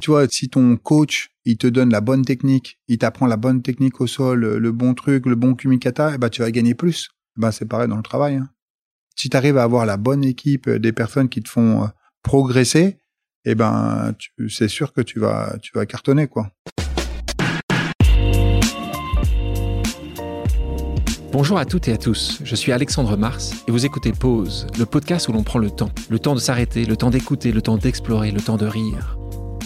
Tu vois, si ton coach, il te donne la bonne technique, il t'apprend la bonne technique au sol, le bon truc, le bon kumikata, eh ben, tu vas gagner plus. Eh ben, c'est pareil dans le travail. Hein. Si tu arrives à avoir la bonne équipe, euh, des personnes qui te font euh, progresser, eh ben, c'est sûr que tu vas, tu vas cartonner, quoi. Bonjour à toutes et à tous, je suis Alexandre Mars et vous écoutez Pause, le podcast où l'on prend le temps. Le temps de s'arrêter, le temps d'écouter, le temps d'explorer, le temps de rire.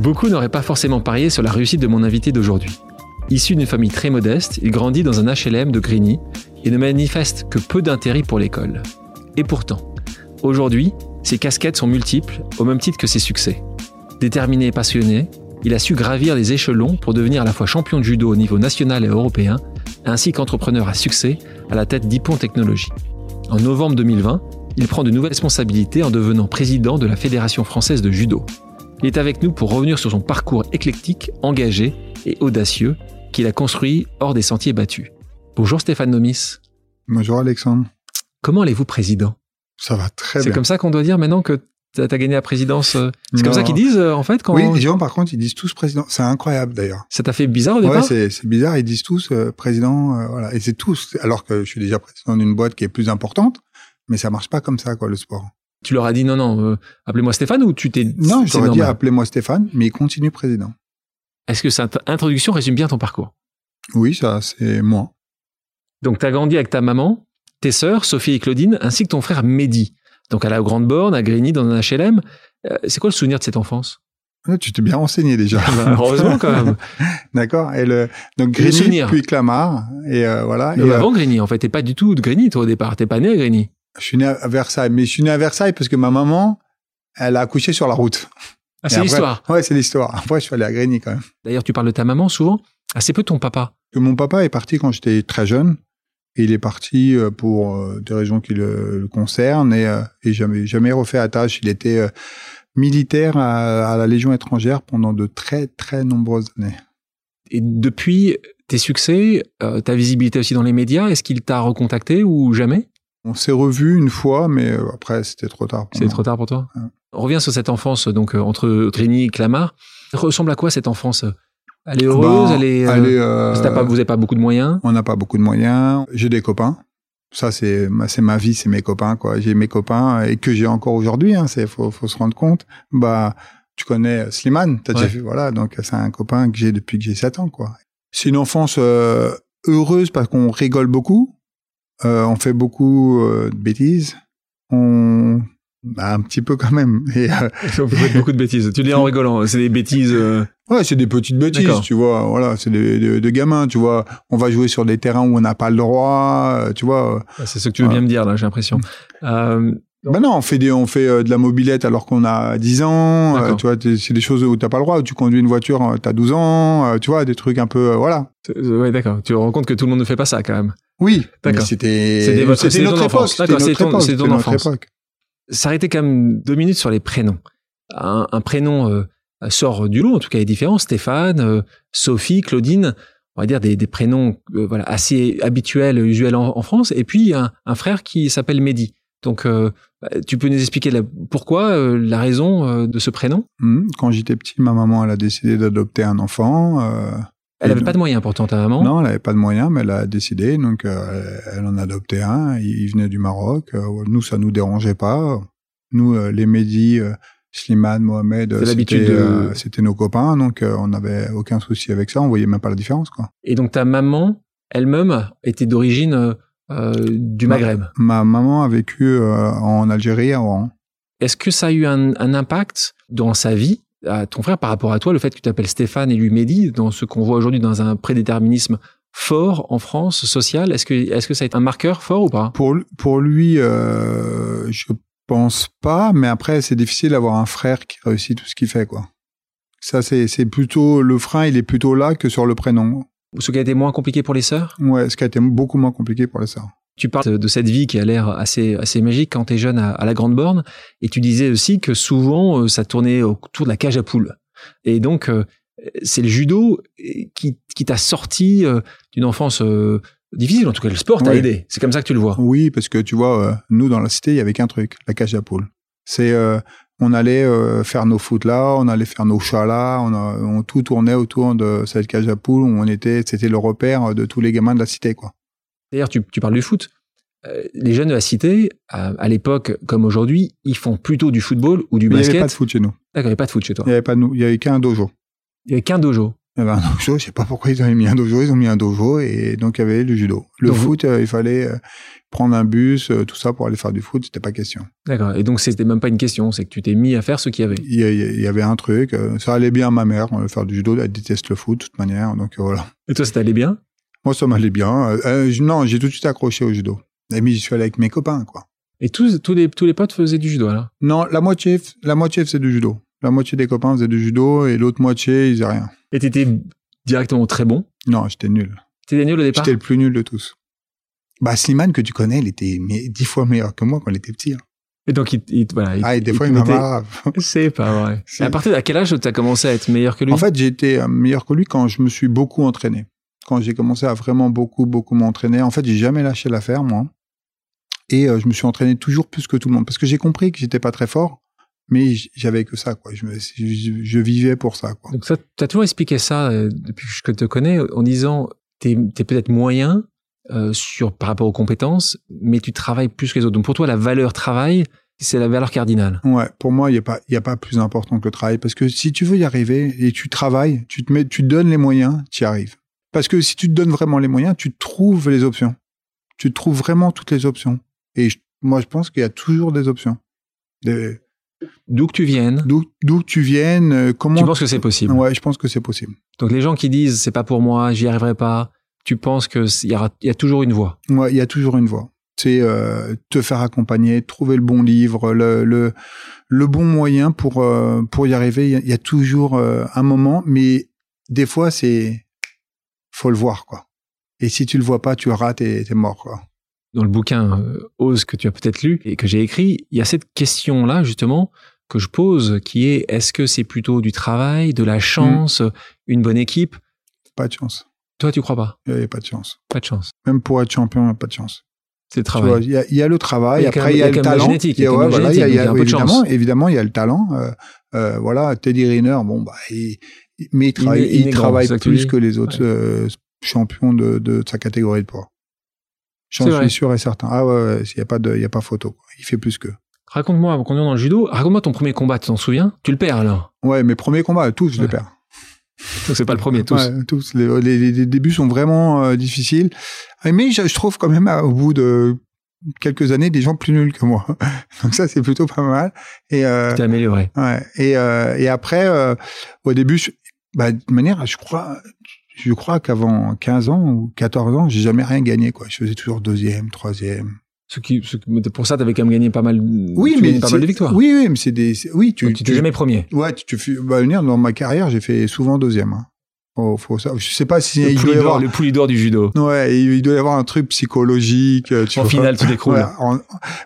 Beaucoup n'auraient pas forcément parié sur la réussite de mon invité d'aujourd'hui. Issu d'une famille très modeste, il grandit dans un HLM de Grigny et ne manifeste que peu d'intérêt pour l'école. Et pourtant, aujourd'hui, ses casquettes sont multiples au même titre que ses succès. Déterminé et passionné, il a su gravir les échelons pour devenir à la fois champion de judo au niveau national et européen, ainsi qu'entrepreneur à succès à la tête d'Ippon Technologies. En novembre 2020, il prend de nouvelles responsabilités en devenant président de la Fédération française de judo. Il est avec nous pour revenir sur son parcours éclectique, engagé et audacieux qu'il a construit hors des sentiers battus. Bonjour Stéphane Nomis. Bonjour Alexandre. Comment allez-vous président? Ça va très bien. C'est comme ça qu'on doit dire maintenant que tu as gagné la présidence euh, C'est comme ça qu'ils disent euh, en fait quand Oui, les gens par contre ils disent tous président. C'est incroyable d'ailleurs. Ça t'a fait bizarre au départ? Ouais, c'est bizarre. Ils disent tous euh, président. voilà. Et c'est tous. Alors que je suis déjà président d'une boîte qui est plus importante, mais ça marche pas comme ça quoi le sport. Tu leur as dit non, non, euh, appelez-moi Stéphane ou tu t'es... Non, je leur ai dit appelez-moi Stéphane, mais il continue président. Est-ce que cette introduction résume bien ton parcours? Oui, ça, c'est moi. Donc, tu as grandi avec ta maman, tes sœurs, Sophie et Claudine, ainsi que ton frère Mehdi. Donc, à la Grande Borne, à Grigny, dans un HLM. Euh, c'est quoi le souvenir de cette enfance? Ah, Tu t'es bien renseigné déjà. Bah, heureusement quand même. D'accord. Et le donc Grigny puis Clamart et euh, voilà. et avant Grigny, en fait, t'es pas du tout de Grigny toi au départ. T'es pas né à Grigny. Je suis né à Versailles, mais je suis né à Versailles parce que ma maman, elle a accouché sur la route. Ah, c'est l'histoire. Ouais, c'est l'histoire. Après, je suis allé à Grigny quand même. D'ailleurs, tu parles de ta maman souvent. Assez peu de ton papa. Que mon papa est parti quand j'étais très jeune. Et il est parti euh, pour euh, des raisons qui le, concernent et, euh, et jamais, jamais refait à tâche. Il était militaire à, la Légion étrangère pendant de très, très nombreuses années. Et depuis tes succès, ta visibilité aussi dans les médias, est-ce qu'il t'a recontacté ou jamais? On s'est revu une fois, mais euh, après, c'était trop tard. C'était trop tard pour toi On revient sur cette enfance donc euh, entre Trini et Clamart. ressemble à quoi cette enfance? Elle est heureuse bah, Elle est. Euh, pas, vous n'avez pas beaucoup de moyens? On n'a pas beaucoup de moyens. J'ai des copains. Ça, c'est ma, c'est ma vie, c'est mes copains, quoi. J'ai mes copains et que j'ai encore aujourd'hui. Hein, c'est faut, faut se rendre compte. Bah, tu connais Slimane, t'as déjà vu, voilà. Donc, c'est un copain que j'ai depuis que j'ai 7 ans, quoi. C'est une enfance heureuse parce qu'on rigole beaucoup euh, on fait beaucoup euh, de bêtises. On bah, un petit peu quand même. Et, euh... on fait beaucoup de bêtises. Tu dis en rigolant, c'est des bêtises. Ouais, c'est des petites bêtises, tu vois. Voilà, c'est des, des, gamins, tu vois. On va jouer sur des terrains où on n'a pas le droit, tu vois. C'est ce que tu veux bien me dire là, j'ai l'impression. Euh, ben non, on fait des, on fait euh, de la mobilette alors qu'on a 10 ans. Euh, tu vois, c'est des choses où t'as pas le droit. Où tu conduis une voiture, euh, t'as 12 ans. tu vois, des trucs un peu, voilà. Ouais, d'accord. Tu te rends compte que tout le monde ne fait pas ça quand même. Oui. D'accord. C'était, c'était notre époque. C'était c'est ton, enfance. Époque. S'arrêter quand même deux minutes sur les prénoms. Un, un prénom sort du lot, en tout cas, est différent. Stéphane, Sophie, Claudine on va dire des, des prénoms voilà assez habituels, usuels en, France, et puis un, un frère qui s'appelle Mehdi. Donc, euh, bah, tu peux nous expliquer pourquoi, euh, la raison euh, de ce prénom? Mmh. Quand j'étais petit, ma maman, elle a décidé d'adopter un enfant. elle n'avait pas de moyens pourtant, ta maman? Non, elle n'avait pas de moyens, mais elle a décidé. Donc, elle en a adopté un. Il, venait du Maroc. nous, ça nous dérangeait pas. Nous, les Mehdi, Slimane, Mohamed, c'était nos copains. Donc, on n'avait aucun souci avec ça. On voyait même pas la différence. Quoi. Et donc, ta maman, elle-même, était d'origine euh, du Maghreb. Ma, maman a vécu euh, en Algérie avant. Est-ce que ça a eu un, impact dans sa vie, à ton frère, par rapport à toi, le fait que tu t'appelles Stéphane et lui Mehdi, dans ce qu'on voit aujourd'hui dans un prédéterminisme fort en France, social? Est-ce que, est que ça a été un marqueur fort ou pas? Pour, pour lui, euh, je pense pas, mais après, c'est difficile d'avoir un frère qui réussit tout ce qu'il fait, quoi. Ça, c'est c'est plutôt le frein, il est plutôt là que sur le prénom. Ce qui a été moins compliqué pour les sœurs? Ouais, ce qui a été beaucoup moins compliqué pour les sœurs. Tu parles de cette vie qui a l'air assez assez magique quand tu es jeune à, à, la Grande Borne, et tu disais aussi que souvent euh, ça tournait autour de la cage à poules. Et donc euh, c'est le judo qui, qui t'a sorti euh, d'une enfance difficile. En tout cas, le sport t'a aidé. C'est comme ça que tu le vois. Oui, parce que tu vois, nous dans la cité, il y avait qu'un truc, la cage à poules. C'est, euh, on allait euh, faire nos foot là, on allait faire nos chats là, on, a- on tout tournait autour de cette cage à poules où on était, c'était le repère de tous les gamins de la cité, quoi. D'ailleurs, tu, tu parles du foot. Euh, les jeunes de la cité, à, à l'époque comme aujourd'hui, ils font plutôt du football ou du Mais il n'y basket. avait pas de foot chez nous. D'accord, il n'y a pas de foot chez toi. Il y avait pas de, nou- il y avait qu'un dojo. Il n'y avait qu'un dojo. Il y avait un dojo, je sais pas pourquoi ils avaient mis un dojo, ils ont mis un dojo et donc il y avait le judo. Le Donc foot, euh, il fallait euh, prendre un bus, euh, tout ça pour aller faire du foot, c'était pas question. D'accord. Et donc, c'était même pas une question, c'est que tu t'es mis à faire ce qu'il y avait. Il y, avait un truc, ça allait bien à ma mère, faire du judo, elle déteste le foot de toute manière, donc voilà. Et toi, ça t'allait bien? Moi, ça m'allait bien. Euh, non, j'ai tout de suite accroché au judo. Et puis, j'y suis allé avec mes copains, quoi. Et tous, tous, les, tous les potes faisaient du judo, alors? Non, la moitié, la moitié faisait du judo. La moitié des copains faisaient du judo et l'autre moitié, ils faisaient rien. Et t'étais directement très bon? Non, j'étais nul. T'étais nul au départ? J'étais le plus nul de tous. Bah, Slimane, que tu connais, il était dix fois meilleur que moi quand il était petit. hein. Et donc, il, il- voilà, il- Ah, et des il fois, il m'a. C'est pas vrai. À partir de quel âge t'as commencé à être meilleur que lui? En fait, j'ai été euh, meilleur que lui quand je me suis beaucoup entraîné. Quand j'ai commencé à vraiment beaucoup, beaucoup m'entraîner. En fait, j'ai jamais lâché l'affaire, moi. Et euh, je me suis entraîné toujours plus que tout le monde. Parce que j'ai compris que j'étais pas très fort, mais j'avais que ça, quoi. Je, me- je, je vivais pour ça, quoi. Donc, ça, t'as toujours expliqué ça euh, depuis que je te connais en disant t'es es, peut-être moyen euh, sur, par rapport aux compétences, mais tu travailles plus que les autres. Donc, pour toi, la valeur travail, c'est la valeur cardinale. Ouais, pour moi, il n'y a pas, il y a pas plus important que le travail. Parce que si tu veux y arriver et tu travailles, tu te mets, tu te donnes les moyens, tu y arrives. Parce que si tu te donnes vraiment les moyens, tu trouves les options. Tu trouves vraiment toutes les options. Et je- moi, je pense qu'il y a toujours des options. Des- D'où que tu viennes, D'où, que tu viennes, euh, comment. tu penses que c'est possible? Ouais, je pense que c'est possible. Donc, les gens qui disent c'est pas pour moi, j'y arriverai pas, tu penses que il y, aura- y a toujours une voie? Ouais, il y a toujours une voie. C'est euh, te faire accompagner, trouver le bon livre, le le, le bon moyen pour euh, pour y arriver. Il y a- il y, a toujours euh, un moment, mais des fois c'est faut le voir quoi. Et si tu le vois pas, tu rates et t'es mort quoi. Dans le bouquin euh, Ose que tu as peut-être lu et que j'ai écrit, il y a cette question-là justement que je pose qui est est-ce que c'est plutôt du travail, de la chance, une bonne équipe Pas de chance. Toi, tu crois pas Il y a pas de chance. Pas de chance. Même pour être champion, il y a pas de chance. C'est le travail. il y a, il y a le travail, après il y a, le talent. évidemment, chance. évidemment, il y a le talent. Euh, euh, voilà, Teddy Riner, bon bah, il, mais il travaille, il il travaille plus que les autres Ouais. euh, champions de, de sa catégorie de poids. J'en suis sûr et certain. Ah ouais, ouais, il y a pas de, y a pas photo. Il fait plus que. Raconte-moi, avant qu'on dans le judo, raconte-moi ton premier combat, tu t'en souviens? Tu le perds alors? Ouais, mes premiers combats, tous, je Ouais. les perds. Donc c'est pas le premier, tous. Ouais, tous. Les, les- les- les débuts sont vraiment euh, difficiles. Ah, Mais je, je trouve quand même, au bout de quelques années, des gens plus nuls que moi. Donc ça, c'est plutôt pas mal. Et, euh, Tu t'es amélioré. ouais. et, euh, et après, euh, au début, je, bah, de manière, je crois, je crois qu'avant 15 ans ou 14 ans, j'ai jamais rien gagné. Quoi. Je faisais toujours deuxième, troisième. Ce qui, ce pour ça, t'avais quand même gagné pas mal, Oui, mais pas mal de victoires. Oui, oui, mais c'est des. Oui, tu. Donc, tu tu- jamais premier. Ouais, tu, tu bah, dans ma carrière, j'ai fait souvent deuxième. Hein. Faut, faut ça. Je sais pas si Le il doit y avoir. le poulidor du judo. Ouais, il doit y avoir un truc psychologique. euh, Tu En vois. finale, tu t'écroules. Ouais, en-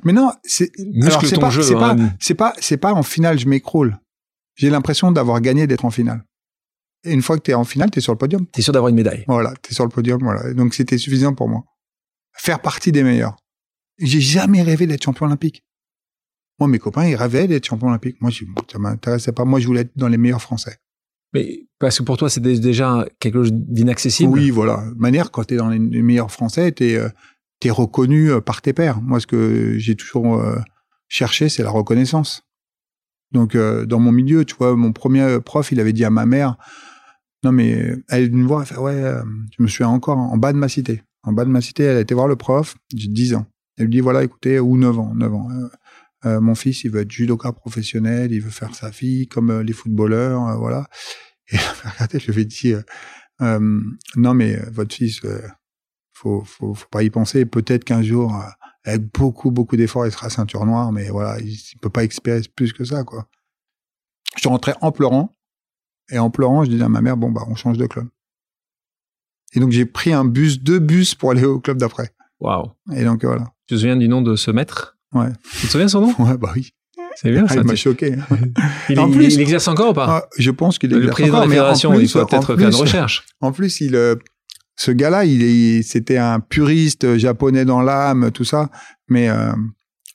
Mais non, c'est. alors, pas, c'est pas, hein. c'est pas, c'est pas en finale, je m'écroule. J'ai l'impression d'avoir gagné d'être en finale. Et une fois que tu es en finale, tu es sur le podium. T'es sûr d'avoir une médaille. Voilà, tu es sur le podium. Voilà. Donc c'était suffisant pour moi. Faire partie des meilleurs. J'ai jamais rêvé d'être champion olympique. Moi, mes copains, ils rêvaient d'être champion olympique. Moi, je- ça m'intéressait pas. Moi, je voulais être dans les meilleurs Français. Mais parce que pour toi, c'était déjà quelque chose d'inaccessible. Oui, voilà. De manière, quand tu es dans les, meilleurs Français, tu es, reconnu euh, par tes pairs. Moi, ce que j'ai toujours euh, cherché, c'est la reconnaissance. Donc, euh, dans mon milieu, tu vois, mon premier prof, il avait dit à ma mère, non, mais elle est venue me elle fait, ouais, euh, je me souviens encore, en bas de ma cité. En bas de ma cité, elle a été voir le prof, j'ai 10 ans. Elle lui dit, voilà, écoutez, ou 9 ans, 9 ans. euh, euh, mon fils, il veut être judoka professionnel, il veut faire sa fille comme les footballeurs, voilà. Et regardez, je lui ai dit, non, mais votre fils, faut, faut, faut pas y penser. Peut-être qu'un jour, avec beaucoup, beaucoup d'efforts, il sera ceinture noire, mais voilà, il, il peut pas espérer plus que ça, quoi. Je suis rentré en pleurant. Et en pleurant, je dis à ma mère, bon, bah, on change de club. Et donc, j'ai pris un bus, deux bus pour aller au club d'après. Waouh. Et donc, voilà. Tu te souviens du nom de ce maître? Ouais. Tu te souviens son nom? Ouais, bah oui. C'est bien Ah, ça. il m'a choqué. Il, En plus- il exerce encore ou pas? Ah, je pense qu'il est Le président de la fédération, plus- il faut peut-être faire une recherche. En plus, il, euh, ce gars-là, il c'était un puriste japonais dans l'âme, tout ça. Mais, euh,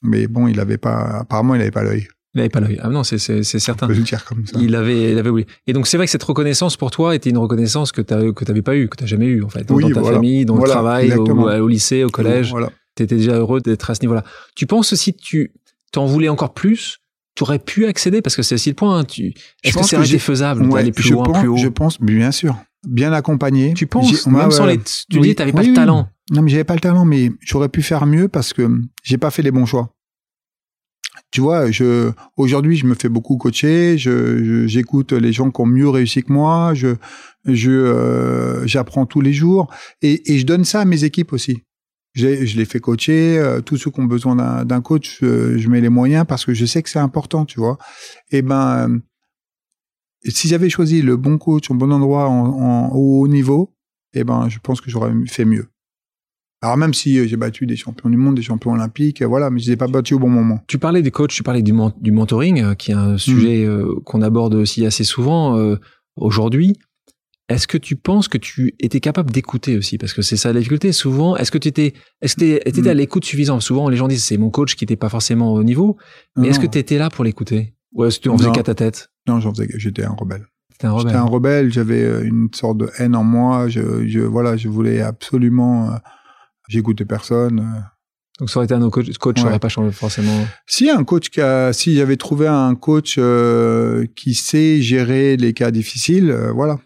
mais bon, il avait pas, apparemment, il avait pas l'œil. Il n'avait pas l'œil. Ah non, c'est c'est- c'est On certain. peut le dire comme ça. Il avait, il avait oublié. Et donc c'est vrai que cette reconnaissance pour toi était une reconnaissance que tu n'avais pas eue, que tu n'as jamais eue en fait, dans, Oui, dans ta voilà. famille, dans Voilà, le travail, au, lycée, au collège. Voilà. Tu étais déjà heureux d'être à ce niveau-là. Tu penses si tu t'en voulais encore plus, tu aurais pu accéder? Parce que c'est aussi le point. hein, Tu, est-ce que j'ai- faisable Ouais, d'aller plus je loin, pense, plus haut? Je pense, bien sûr. Bien accompagné. Tu penses? Même ouais, sans les, tu Oui. dis t'avais pas Oui, le talent. Non, mais j'avais pas le talent, mais j'aurais pu faire mieux parce que j'ai pas fait les bons choix. Tu vois, je aujourd'hui, je me fais beaucoup coacher. Je je- j'écoute les gens qui ont mieux réussi que moi. Je je euh, j'apprends tous les jours et, et je donne ça à mes équipes aussi. J'ai- Je les fais coacher. euh, tous ceux qui ont besoin d'un coach, euh, je mets les moyens parce que je sais que c'est important, tu vois. Et ben, euh, si j'avais choisi le bon coach au bon endroit, en, en au haut niveau, eh ben, je pense que j'aurais fait mieux. Alors même si euh, j'ai battu des champions du monde, des champions olympiques, euh, voilà, mais je les ai pas battus au bon moment. Tu parlais des coachs, tu parlais du, men- du mentoring, euh, qui est un sujet euh, qu'on aborde aussi assez souvent aujourd'hui. Est-ce que tu penses que tu étais capable d'écouter aussi? Parce que c'est ça la difficulté. Souvent, est-ce que tu étais, est-ce que t'es- étais Mm. à l'écoute suffisante? Souvent, les gens disent c'est mon coach qui n'était pas forcément au niveau. Mais est-ce que tu étais là pour l'écouter? Ou est-ce que tu en faisais qu'à ta tête? Non, j'en faisais, j'étais un rebelle. T'es un rebelle. J'étais un rebelle. J'avais une sorte de haine en moi. Je, je voilà, je voulais absolument. Euh, J'écoutais personne. euh. Donc ça aurait été un autre coach, coach Ouais. n'aurait pas changé forcément. Si un coach qui a, si j'avais trouvé un coach euh, qui sait gérer les cas difficiles, euh, voilà,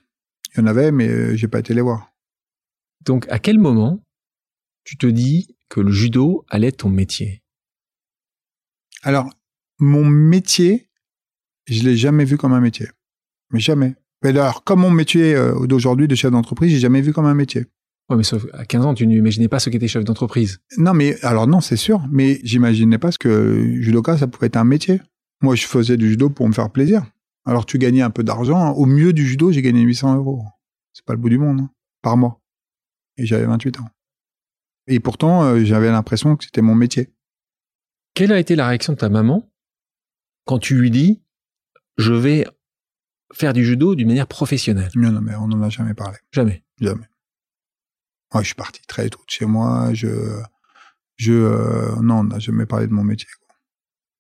il y en avait, mais j'ai pas été les voir. Donc à quel moment tu te dis que le judo allait être ton métier? Alors, mon métier, je l'ai jamais vu comme un métier, mais jamais. Mais alors, comme mon métier euh, d'aujourd'hui de chef d'entreprise, j'ai jamais vu comme un métier. Ouais, mais sauf à 15 ans, tu n'imaginais pas ce qu'était chef d'entreprise. Non, mais alors non, c'est sûr, mais j'imaginais pas ce que judoka, ça pouvait être un métier. Moi, je faisais du judo pour me faire plaisir. Alors, tu gagnais un peu d'argent. Au mieux du judo, j'ai gagné 800 euros. C'est pas le bout du monde, hein, par mois. Et j'avais 28 ans. Et pourtant, euh, j'avais l'impression que c'était mon métier. Quelle a été la réaction de ta maman quand tu lui dis je vais faire du judo d'une manière professionnelle? Non, non, mais on n'en a jamais parlé. Jamais. Jamais. Moi, je suis parti très tôt de chez moi. Je, je, euh, non, on n'a jamais parlé de mon métier.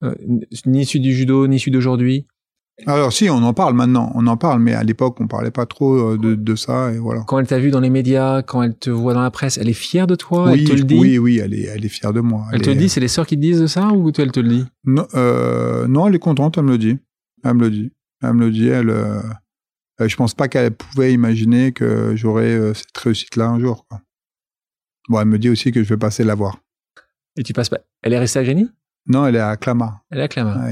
Euh, ni issu du judo, ni issu d'aujourd'hui? Alors, si, on en parle maintenant. On en parle, mais à l'époque, on parlait pas trop euh, de, de ça, et voilà. Quand elle t'a vu dans les médias, quand elle te voit dans la presse, elle est fière de toi? Oui, Elle te le dit? oui, oui, elle est, elle est fière de moi. Elle te le dit C'est les sœurs qui te disent ça ou toi elle te le dit? Non, euh, non, elle est contente, elle me le dit. Elle me le dit. Elle me le dit. Elle, euh, je pense pas qu'elle pouvait imaginer que j'aurais euh, cette réussite-là un jour. Quoi. Bon, elle me dit aussi que je vais passer la voir. Et tu passes pas. Elle est restée à Grigny? Non, elle est à Clamart. Elle est à Clamart.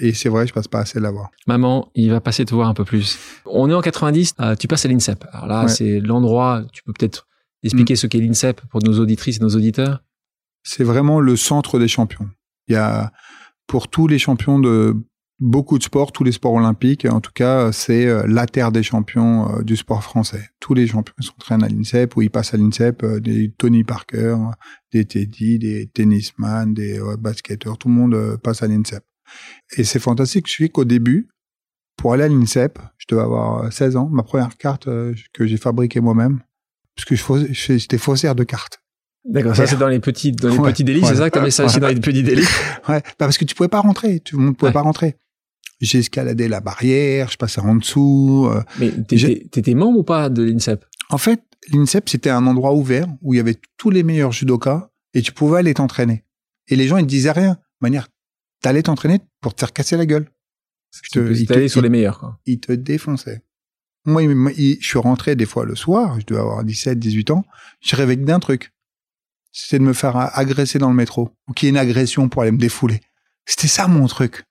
Et, c'est vrai, je passe pas assez la voir. Maman, il va passer te voir un peu plus. On est en 90, euh, tu passes à l'INSEP. Alors là, Ouais. c'est l'endroit, tu peux peut-être expliquer ce qu'est l'INSEP pour nos auditrices et nos auditeurs? C'est vraiment le centre des champions. Il y a pour tous les champions de beaucoup de sports, tous les sports olympiques, en tout cas, c'est euh, la terre des champions euh, du sport français. Tous les champions s'entraînent à l'INSEP ou ils passent à l'INSEP, euh, des Tony Parker, des Teddy, des tennisman, des basketteurs, tout le monde passe à l'INSEP. Et c'est fantastique, je sais qu'au début, pour aller à l'INSEP, je devais avoir euh, 16 ans, ma première carte que j'ai fabriquée moi-même, parce que j'étais faussaire de cartes. D'accord, ça c'est dans les petits, dans les Ouais, petits délits, ouais. c'est ça que t'avais ça aussi Ouais. dans les petits délits? Ouais, bah parce que tu pouvais pas rentrer, tout le monde pouvait pas rentrer. J'ai escaladé la barrière, je passais en dessous. euh. Mais t'étais membre ou pas de l'INSEP? En fait, l'INSEP, c'était un endroit ouvert où il y avait tous les meilleurs judokas et tu pouvais aller t'entraîner. Et les gens, ils te disaient rien. De manière, t'allais t'entraîner pour te faire casser la gueule. Allé sur les meilleurs. Quoi. Ils te défonçaient. Moi, il- je suis rentré des fois le soir, je devais avoir 17, 18 ans, je rêvais que d'un truc. C'était de me faire agresser dans le métro. Ou qu'il y ait une agression pour aller me défouler. C'était ça mon truc.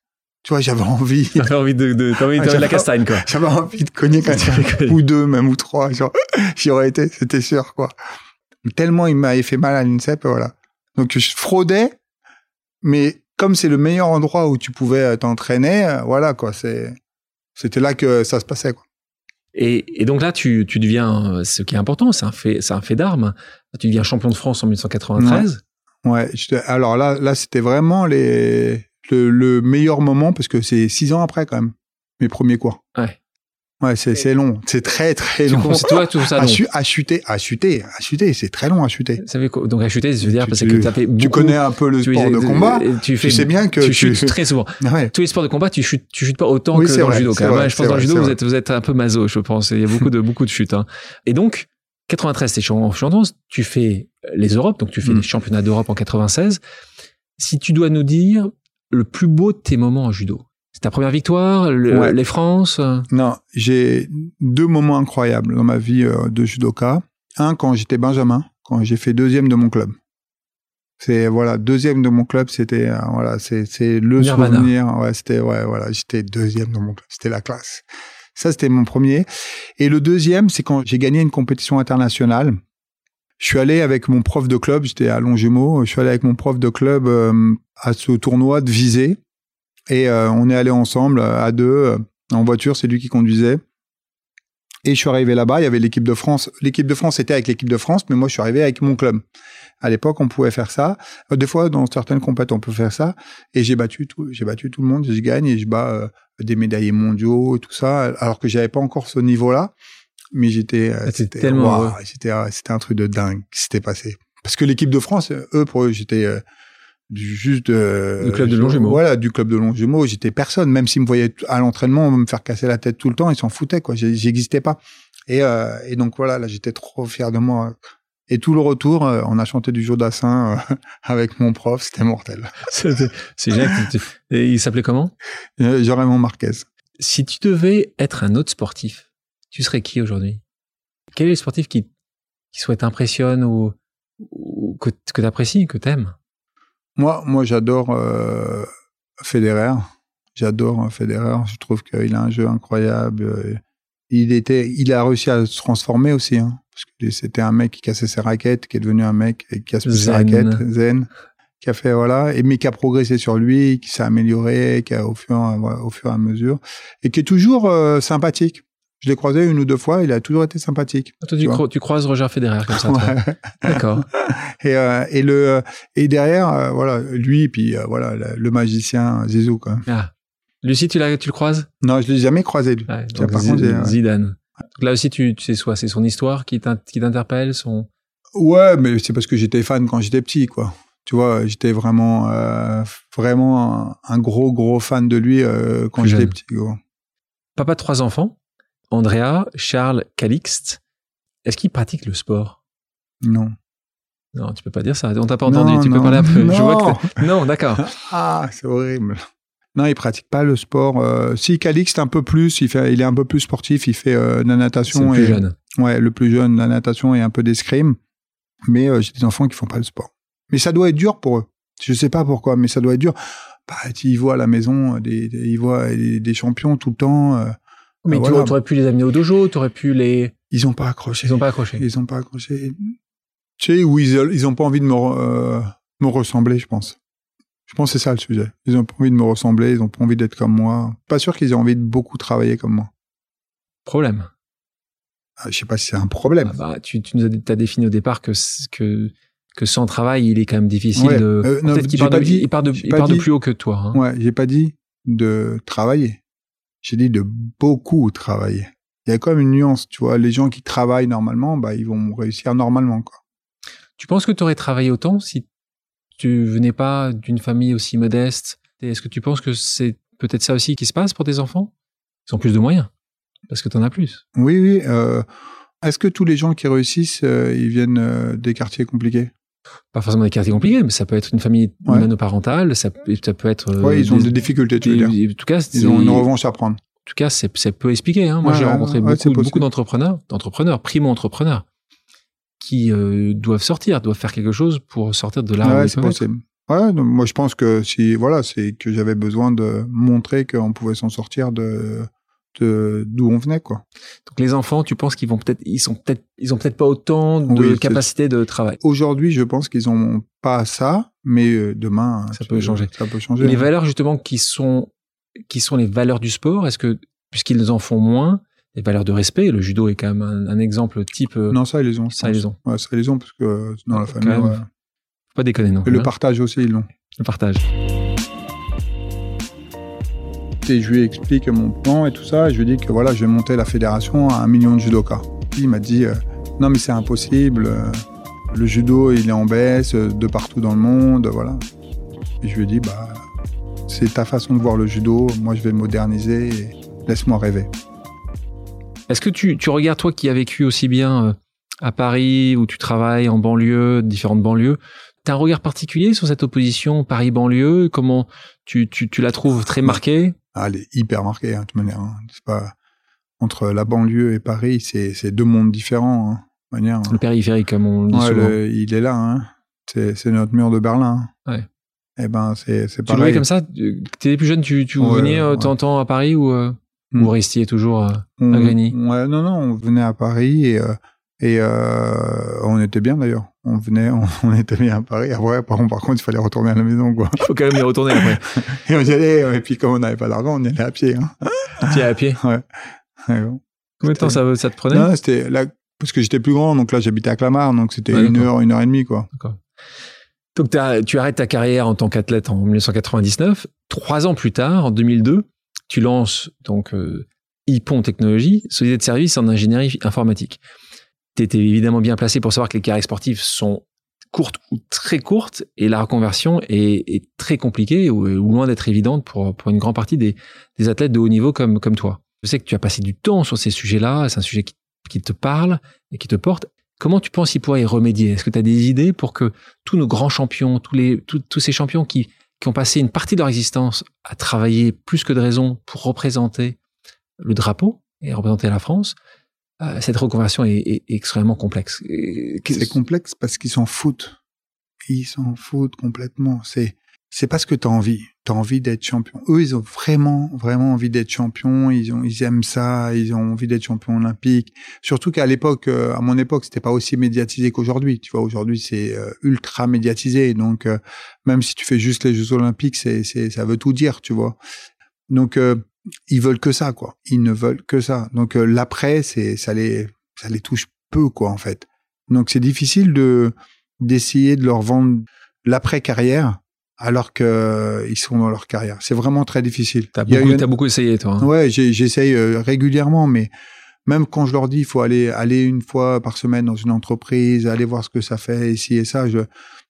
Tu vois, j'avais envie. T'avais envie de, de, envie de de la j'avais- castagne, quoi. J'avais envie de cogner quelqu'un. ou deux, même, ou trois. Genre, j'y aurais été, c'était sûr, quoi. Tellement il m'avait fait mal à l'INSEP, voilà. Donc, je fraudais, mais comme c'est le meilleur endroit où tu pouvais euh, t'entraîner, euh, voilà, quoi, c'est, c'était là que ça se passait, quoi. Et, et, donc là, tu, tu deviens, ce qui est important, c'est un fait, c'est un fait d'armes. Tu deviens champion de France en 1993. Ouais. ouais alors là, là, c'était vraiment les, le, le, meilleur moment parce que c'est six ans après quand même mes premiers cours. Ouais. Ouais, c'est, c'est long. C'est très, très long. C'est toi, tout ça long. À, chuter, à chuter, à chuter, c'est très long à chuter. Ça veut, donc à chuter, je veux dire, parce que tu as fait beaucoup, Tu connais un peu le sport de combat. Tu, fais, tu sais bien que tu, chutes très souvent. Ouais. Tous les sports de combat, tu chutes, tu chutes pas autant oui, que dans vrai, le judo. Quand vrai, je pense dans le judo, vous êtes, vous êtes un peu maso, je pense. Il y a beaucoup de, beaucoup de chutes. Hein. Et donc, 93, t'es champion tu fais les Europes, donc tu fais Mm. les championnats d'Europe en 96. Si tu dois nous dire le plus beau de tes moments en judo, c'est ta première victoire, le, Ouais. les France. euh, Non, j'ai deux moments incroyables dans ma vie euh, de judoka. Un, quand j'étais Benjamin, quand j'ai fait deuxième de mon club. C'est voilà deuxième de mon club, c'était euh, voilà c'est c'est le Nirvana. souvenir. Ouais, c'était ouais voilà j'étais deuxième dans mon club, c'était la classe. Ça c'était mon premier. Et le deuxième, c'est quand j'ai gagné une compétition internationale. Je suis allé avec mon prof de club, j'étais à Longjumeau, je suis allé avec mon prof de club euh, à ce tournoi de visée. Et euh, on est allé ensemble euh, à deux euh, en voiture, c'est lui qui conduisait. Et je suis arrivé là-bas, il y avait l'équipe de France. L'équipe de France était avec l'équipe de France, mais moi je suis arrivé avec mon club. À l'époque, on pouvait faire ça. Euh, Des fois, dans certaines compétitions, on peut faire ça. Et j'ai battu tout, j'ai battu tout le monde. Je gagne et je bats euh, des médaillés mondiaux tout ça, alors que j'avais pas encore ce niveau-là. Mais j'étais, euh, Ah, c'était, tellement c'était, euh, c'était un truc de dingue qui s'était passé. Parce que l'équipe de France, euh, eux, pour eux, j'étais euh, juste euh, Du club de Longjumeau. Voilà, du club de Longjumeau. J'étais personne, même s'ils me voyaient à l'entraînement me faire casser la tête tout le temps, ils s'en foutaient quoi. J'existais pas. Et, euh, et donc voilà, là, j'étais trop fier de moi. Et tout le retour, euh, on a chanté du Jodassin euh, avec mon prof, c'était mortel. C'est génial. Et il s'appelait comment? Euh, Marquez. Si tu devais être un autre sportif, tu serais qui aujourd'hui? Quel est le sportif qui, qui soit t'impressionne ou, ou que, que t'apprécies, que t'aimes? Moi, moi, j'adore euh, Federer. J'adore euh, Federer. Je trouve qu'il a un jeu incroyable. Euh, Il était, il a réussi à se transformer aussi, hein, parce que c'était un mec qui cassait ses raquettes, qui est devenu un mec qui casse plus ses raquettes, zen, qui a fait voilà, et mais qui a progressé sur lui, qui s'est amélioré, qui a au fur, au fur et à mesure, et qui est toujours euh, sympathique. Je l'ai croisé une ou deux fois, il a toujours été sympathique. Toi, tu, Tu cro- tu croises Roger Federer comme ça. Ouais. D'accord. Et, euh, et le et derrière euh, voilà lui puis euh, voilà le, le magicien Zizou quoi. Ah. Lucie, tu, tu le croises? Non, je l'ai jamais croisé lui. Ouais, Tiens, donc par Zi- contre, j'ai- ouais. Zidane. Donc là aussi, tu, tu sais c'est son histoire qui t'in- qui t'interpelle, son. Ouais, mais c'est parce que j'étais fan quand j'étais petit quoi. Tu vois, j'étais vraiment euh, vraiment un, un gros gros fan de lui euh, quand j'étais petit. Gros. Papa de trois enfants, Andrea, Charles, Calixte. Est-ce qu'il pratique le sport? Non. Non, tu peux pas dire ça. On t'a pas entendu. Non, tu peux parler un peu. Je non. vois que t'es- non, d'accord. Ah, c'est horrible. Non, il pratique pas le sport. Euh, si Calixte un peu plus, il fait, il est un peu plus sportif. Il fait euh, de la C'est natation le plus et jeune. Ouais, le plus jeune, la natation et un peu d'escrime. Mais euh, j'ai des enfants qui font pas le sport. Mais ça doit être dur pour eux. Je sais pas pourquoi, mais ça doit être dur. Bah, y vois à la maison, euh, des, des- ils voient des, des champions tout le temps. Mais bah, tu voilà. aurais pu les amener au dojo, tu aurais pu les. ils ont pas accroché. Ils ont pas accroché. Ils ont pas accroché. Tu sais, où ils, ils ont pas envie de me, euh, me ressembler, je pense. Je pense que c'est ça le sujet. Ils ont pas envie de me ressembler, ils ont pas envie d'être comme moi. Pas sûr qu'ils aient envie de beaucoup travailler comme moi. Problème. Ah, Je sais pas si c'est un problème. Ah bah, tu, tu nous as, défini au départ que, que, que sans travail, il est quand même difficile Ouais. de. Euh, Peut-être qu'il part, de, dit- il part, de, il plus haut que toi. hein. Ouais, j'ai pas dit de travailler. J'ai dit de beaucoup travailler. Il y a quand même une nuance, tu vois. Les gens qui travaillent normalement, bah, ils vont réussir normalement, quoi. Tu penses que tu aurais travaillé autant si tu venais pas d'une famille aussi modeste? Est-ce que tu penses que c'est peut-être ça aussi qui se passe pour tes enfants? Ils ont plus de moyens parce que tu en as plus. Oui, oui. euh, Est-ce que tous les gens qui réussissent, euh, ils viennent euh, des quartiers compliqués? Pas forcément des quartiers compliqués, mais ça peut être une famille Ouais. monoparentale, ça, peut- ça peut être. euh, Oui, ils ont des, difficultés, tu veux des- dire. En tout cas, Ils ont une revanche à prendre. En tout cas, c'est, c'est peu expliqué. Hein. Moi, Ouais, j'ai rencontré beaucoup, beaucoup d'entrepreneurs, d'entrepreneurs, primo-entrepreneurs, qui euh, doivent sortir, doivent faire quelque chose pour sortir de là ouais, c'est possible. Ouais, donc moi je pense que si voilà, c'est que j'avais besoin de montrer qu'on pouvait s'en sortir de de d'où on venait quoi. Donc les enfants, tu penses qu'ils vont peut-être, ils sont peut-être, ils ont peut-être pas autant de Oui, capacité de travail. Aujourd'hui, je pense qu'ils ont pas ça, mais euh, demain Ça peut changer. Ça peut Et changer. les hein. valeurs justement qui sont, qui sont les valeurs du sport, est-ce que puisqu'ils en font moins, des valeurs de respect. Le judo est quand même un, exemple type. Euh, non, ça, ils les ont. Ça, ils les ont. Ouais, ça, ils les ont parce que dans la famille. Ouais. Faut pas déconner, non. Et le partage aussi, ils l'ont. Le partage. Et je lui explique mon plan et tout ça. Je lui dis que voilà, je vais monter la fédération à un million de judokas. Il m'a dit euh, non, mais c'est impossible. Euh, le judo, il est en baisse de partout dans le monde. Voilà. Et je lui ai dit bah, c'est ta façon de voir le judo. Moi, je vais moderniser. Et laisse-moi rêver. Est-ce que tu, regardes, toi qui as vécu aussi bien euh, à Paris, où tu travailles en banlieue, différentes banlieues, tu as un regard particulier sur cette opposition Paris-banlieue? Comment tu, tu, tu, la trouves très marquée? Ah, Elle est hyper marquée, hein, de toute manière. Hein. C'est pas entre la banlieue et Paris, c'est deux mondes différents. Hein, manière, le périphérique, comme on le dit souvent. il est là. Hein. C'est notre mur de Berlin. Ouais. Eh ben, c'est pareil. Tu jouais comme ça Tu plus jeune, tu, tu ouais, venais euh, de temps à Paris ou euh... Ou hmm. restiez toujours à, on, à Grigny? Ouais, non, non, on venait à Paris et, euh, et euh, on était bien d'ailleurs. On venait, on, était bien à Paris. Après, par contre, par contre, il fallait retourner à la maison, quoi. Il faut quand même y retourner après. et on y allait, et puis comme on n'avait pas d'argent, on y allait à pied. Hein. Tu à pied Ouais. Combien de temps ça, ça te prenait Non, c'était là, parce que j'étais plus grand, donc là, j'habitais à Clamart, donc c'était une heure, une heure et demie, quoi. D'accord. Donc, tu arrêtes ta carrière en tant qu'athlète en 1999. Trois ans plus tard, en 2002, tu lances donc euh, IPON Technologies, société de services en ingénierie informatique. Tu évidemment bien placé pour savoir que les carrières sportives sont courtes ou très courtes et la reconversion est, très compliquée ou, loin d'être évidente pour, pour une grande partie des, des, athlètes de haut niveau comme, comme toi. Je sais que tu as passé du temps sur ces sujets-là, c'est un sujet qui, qui, te parle et qui te porte. Comment tu penses qu'il pourrait y remédier? Est-ce que tu as des idées pour que tous nos grands champions, tous, les, tous ces champions qui, qui ont passé une partie de leur existence à travailler plus que de raison pour représenter le drapeau et représenter la France, euh, cette reconversion est, est, extrêmement complexe. C'est complexe parce qu'ils s'en foutent. Ils s'en foutent complètement. C'est c'est parce que tu as envie. Tu as envie d'être champion. Eux, ils ont vraiment, vraiment envie d'être champion. Ils ont, ils aiment ça. Ils ont envie d'être champion olympique. Surtout qu'à l'époque, euh, à mon époque, c'était pas aussi médiatisé qu'aujourd'hui. Tu vois, aujourd'hui, c'est euh, ultra médiatisé. Donc, euh, même si tu fais juste les Jeux olympiques, c'est, ça veut tout dire, tu vois. Donc, ils veulent que ça, quoi. Ils ne veulent que ça. Donc, l'après, c'est, ça les, ça les touche peu, quoi, en fait. Donc, c'est difficile de, d'essayer de leur vendre l'après carrière alors que euh, ils sont dans leur carrière. C'est vraiment très difficile. T'as beaucoup, as beaucoup essayé, toi. Hein. Ouais, j'essaye euh, régulièrement, mais même quand je leur dis, il faut aller aller une fois par semaine dans une entreprise, aller voir ce que ça fait ici et ça. Je,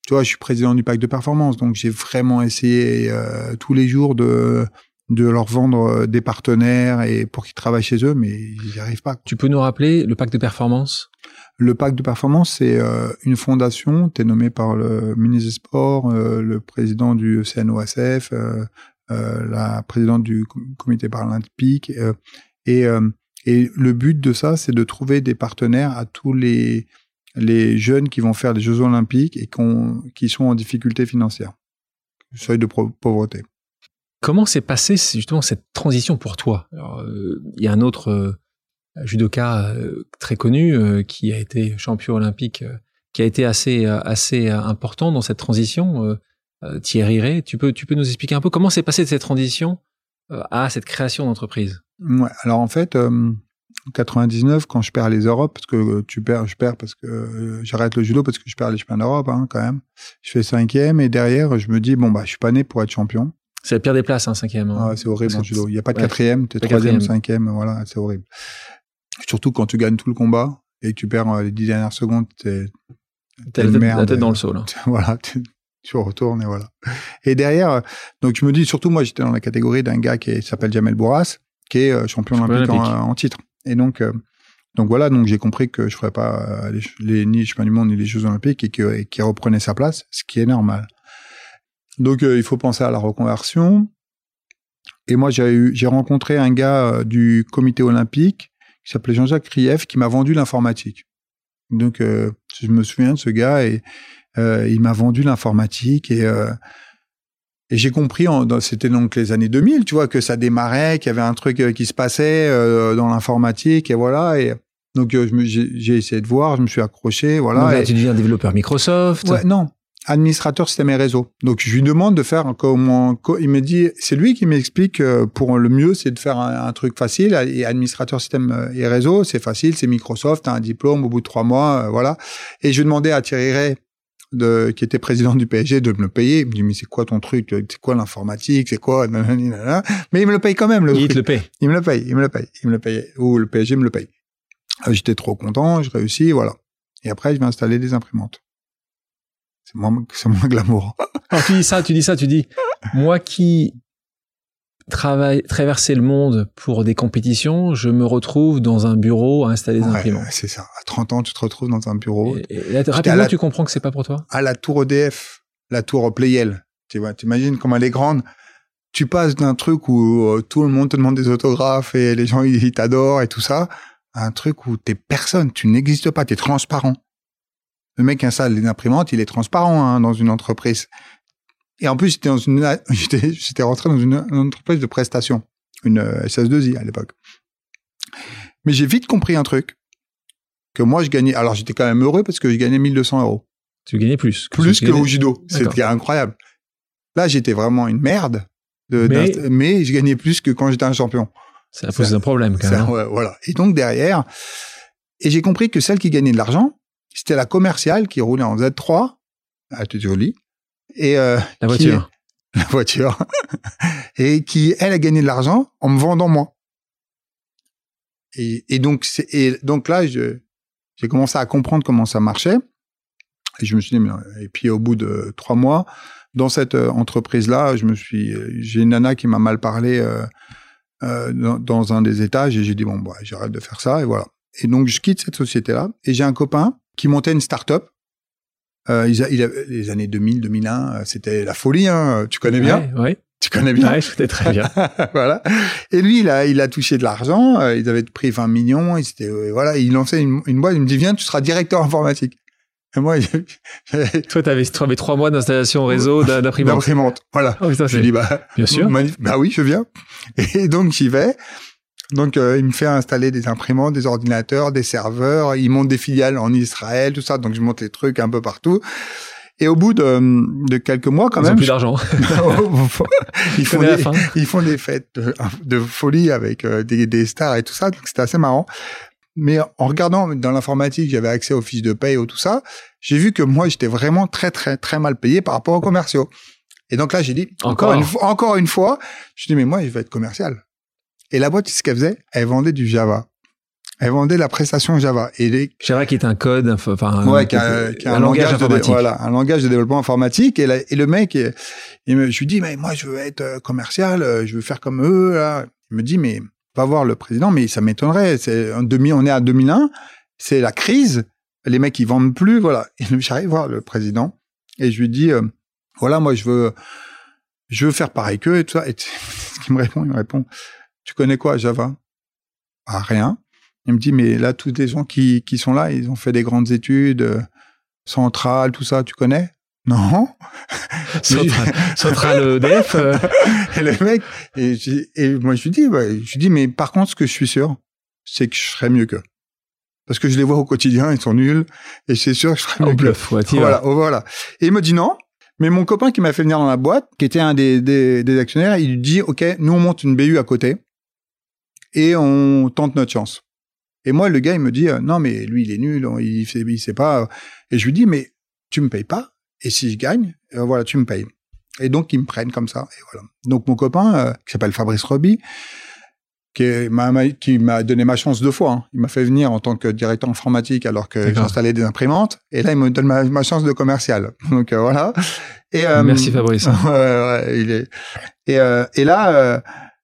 tu vois, je suis président du pacte de performance, donc j'ai vraiment essayé euh, tous les jours de de leur vendre des partenaires et pour qu'ils travaillent chez eux, mais ils arrivent pas. Tu peux nous rappeler le pacte de performance? Le pacte de performance, c'est euh, une fondation, tu es nommé par le ministre des Sports, euh, le président du CNOSF, euh, la présidente du comité paralympique. et, et le but de ça, c'est de trouver des partenaires à tous les, les jeunes qui vont faire les Jeux olympiques et qui sont en difficulté financière, seuil de pauvreté. Comment s'est passée justement cette transition pour toi? Il y a un autre judoka euh, très connu euh, qui a été champion olympique, euh, qui a été assez assez important dans cette transition. Thierry Ray, tu peux tu peux nous expliquer un peu comment s'est passée cette transition à cette création d'entreprise? Alors en fait, en 99, quand je perds les Europes, parce que tu perds, je perds parce que j'arrête le judo parce que je perds les championnats d'Europe hein, quand même. Je fais cinquième et derrière, je me dis bon bah je suis pas né pour être champion. C'est la pire des places, hein, cinquième. Hein. Ah, c'est horrible en judo. Il n'y a pas de quatrième, tu es troisième, cinquième, voilà, c'est horrible. Surtout quand tu gagnes tout le combat et que tu perds euh, les dix dernières secondes, t'es T'as la, tête dans le saut, là. Voilà, tu retournes et voilà. Et derrière, euh, donc je me dis, surtout moi, j'étais dans la catégorie d'un gars qui s'appelle Jamel Bourras, qui est euh, champion olympique, En, titre. Et donc, donc voilà, donc j'ai compris que je ferais pas les, les, ni les du monde ni les Jeux olympiques et qu'il qui reprenait sa place, ce qui est normal. Donc il faut penser à la reconversion. Et moi, j'ai rencontré un gars du comité olympique qui s'appelait Jean-Jacques Krief, qui m'a vendu l'informatique. Donc, euh, je me souviens de ce gars et euh, il m'a vendu l'informatique et euh, et j'ai compris, c'était donc les années 2000, tu vois, que ça démarrait, qu'il y avait un truc qui se passait dans l'informatique et voilà. Et donc j'ai essayé de voir, je me suis accroché, voilà. Donc là, tu deviens développeur Microsoft? Ouais, non. Administrateur système et réseau. Donc je lui demande de faire comment il me dit c'est lui qui m'explique euh, pour le mieux c'est de faire un, truc facile et administrateur système euh, et réseau c'est facile c'est Microsoft t'as un diplôme au bout de trois mois euh, voilà. Et je demandais à Thierry Ray de qui était président du PSG de me le payer. Il me dit mais c'est quoi ton truc c'est quoi l'informatique c'est quoi mais il me le paye quand même le il te le paye. Il me le paye il me le paye il me le paye. Ou le PSG me le paye. J'étais trop content je réussis voilà. Et après je vais installer des imprimantes c'est moins, c'est moins glamour. Alors tu dis ça, tu dis ça, tu dis, moi qui travaille, traverser le monde pour des compétitions, je me retrouve dans un bureau à installer des imprimantes. C'est ça. À 30 ans, tu te retrouves dans un bureau. Et, rapidement, tu comprends que c'est pas pour toi? À la tour EDF, la tour Playel. Tu vois, tu imagines comment elle est grande. Tu passes d'un truc où euh, tout le monde te demande des autographes et les gens, ils t'adorent et tout ça, à un truc où t'es personne, tu n'existes pas, tu es transparent. Le mec qui installe les imprimantes, il est transparent hein, dans une entreprise. Et en plus, j'étais dans une, j'étais, rentré dans une, entreprise de prestation, une euh, SS2I à l'époque. Mais j'ai vite compris un truc que moi je gagnais. Alors j'étais quand même heureux parce que je gagnais 1200 euros. Tu gagnais plus. Que plus que au judo. C'était incroyable. Là, j'étais vraiment une merde. De, mais... mais je gagnais plus que quand j'étais un champion. Ça a posé un problème quand même. Hein. voilà. Et donc derrière, et j'ai compris que celle qui gagnait de l'argent, c'était la commerciale qui roulait en Z3, à joli. Et euh, la voiture. la voiture. et qui, elle, a gagné de l'argent en me vendant moi. Et, et donc, et donc là, je, j'ai commencé à comprendre comment ça marchait. Et je me suis dit, mais, et puis au bout de trois mois, dans cette euh, entreprise-là, je me suis, j'ai une nana qui m'a mal parlé euh, euh, dans, dans, un des étages et j'ai dit bon, bah, j'arrête de faire ça et voilà. Et donc je quitte cette société-là et j'ai un copain qui montait une start-up. Euh, il, a, il les années 2000, 2001, euh, c'était la folie. Hein, tu connais bien Oui. Tu connais bien Oui, connais très bien. voilà. Et lui, il a, il a touché de l'argent. Euh, ils avaient pris 20 millions. Il euh, voilà, il lançait une, une, boîte. Il me dit viens, tu seras directeur informatique. Et moi, toi, tu avais trois mois d'installation réseau d'imprimante. D'imprimante, voilà. Oh, je lui dis bah, bien sûr. Bah oui, je viens. Et donc j'y vais. Donc, euh, il me fait installer des imprimantes, des ordinateurs, des serveurs. Il monte des filiales en Israël, tout ça. Donc, je monte les trucs un peu partout. Et au bout de, de quelques mois, quand ils même, ont plus d'argent. ils, font des, ils font des fêtes de, folie avec euh, des, des, stars et tout ça. Donc, c'était assez marrant. Mais en regardant dans l'informatique, j'avais accès aux fiches de paye et tout ça. J'ai vu que moi, j'étais vraiment très, très, très mal payé par rapport aux commerciaux. Et donc là, j'ai dit, encore, une, encore une fois, je dis, mais moi, je vais être commercial. Et la boîte, ce qu'elle faisait, elle vendait du Java. Elle vendait la prestation Java. Et les... Java qui est un code, enfin, ouais, qui a, un, langage, informatique. De, voilà, un langage de développement informatique. Et, et le mec, il me, je lui dis, mais moi, je veux être euh, commercial, euh, je veux faire comme eux. Là. Il me dit, mais va voir le président, mais ça m'étonnerait. C'est en demi, on est à 2001, c'est la crise. Les mecs, ils vendent plus, voilà. Et j'arrive voir le président et je lui dis, euh, voilà, moi, je veux, je veux faire pareil qu'eux et tout ça. Et ce qu'il me répond, il me répond, tu connais quoi Java? Ah, rien. Il me dit, mais là, tous les gens qui, qui sont là, ils ont fait des grandes études, euh, centrales, tout ça, tu connais? Non. Centrale EDF euh. Et le mec, et, et, moi je lui dis, bah, je lui dis, mais par contre, ce que je suis sûr, c'est que je serais mieux qu'eux. Parce que je les vois au quotidien, ils sont nuls, et c'est sûr que je serais mieux qu'eux. Voilà, oh, voilà. Et il me dit non, mais mon copain qui m'a fait venir dans la boîte, qui était un des, des, des actionnaires, il lui dit, OK, nous on monte une BU à côté et on tente notre chance. Et moi, le gars, il me dit, euh, non, mais lui, il est nul, il il sait pas. Et je lui dis, mais tu me payes pas. Et si je gagne, euh, voilà, tu me payes. Et donc, ils me prennent comme ça. Et voilà. Donc, mon copain, euh, qui s'appelle Fabrice Roby, qui m'a donné ma chance deux fois. Hein. Il m'a fait venir en tant que directeur informatique alors que j'installais des imprimantes. Et là, il me donne ma, chance de commercial. Donc voilà. Et merci Fabrice. ouais, ouais, il est. Et, et là,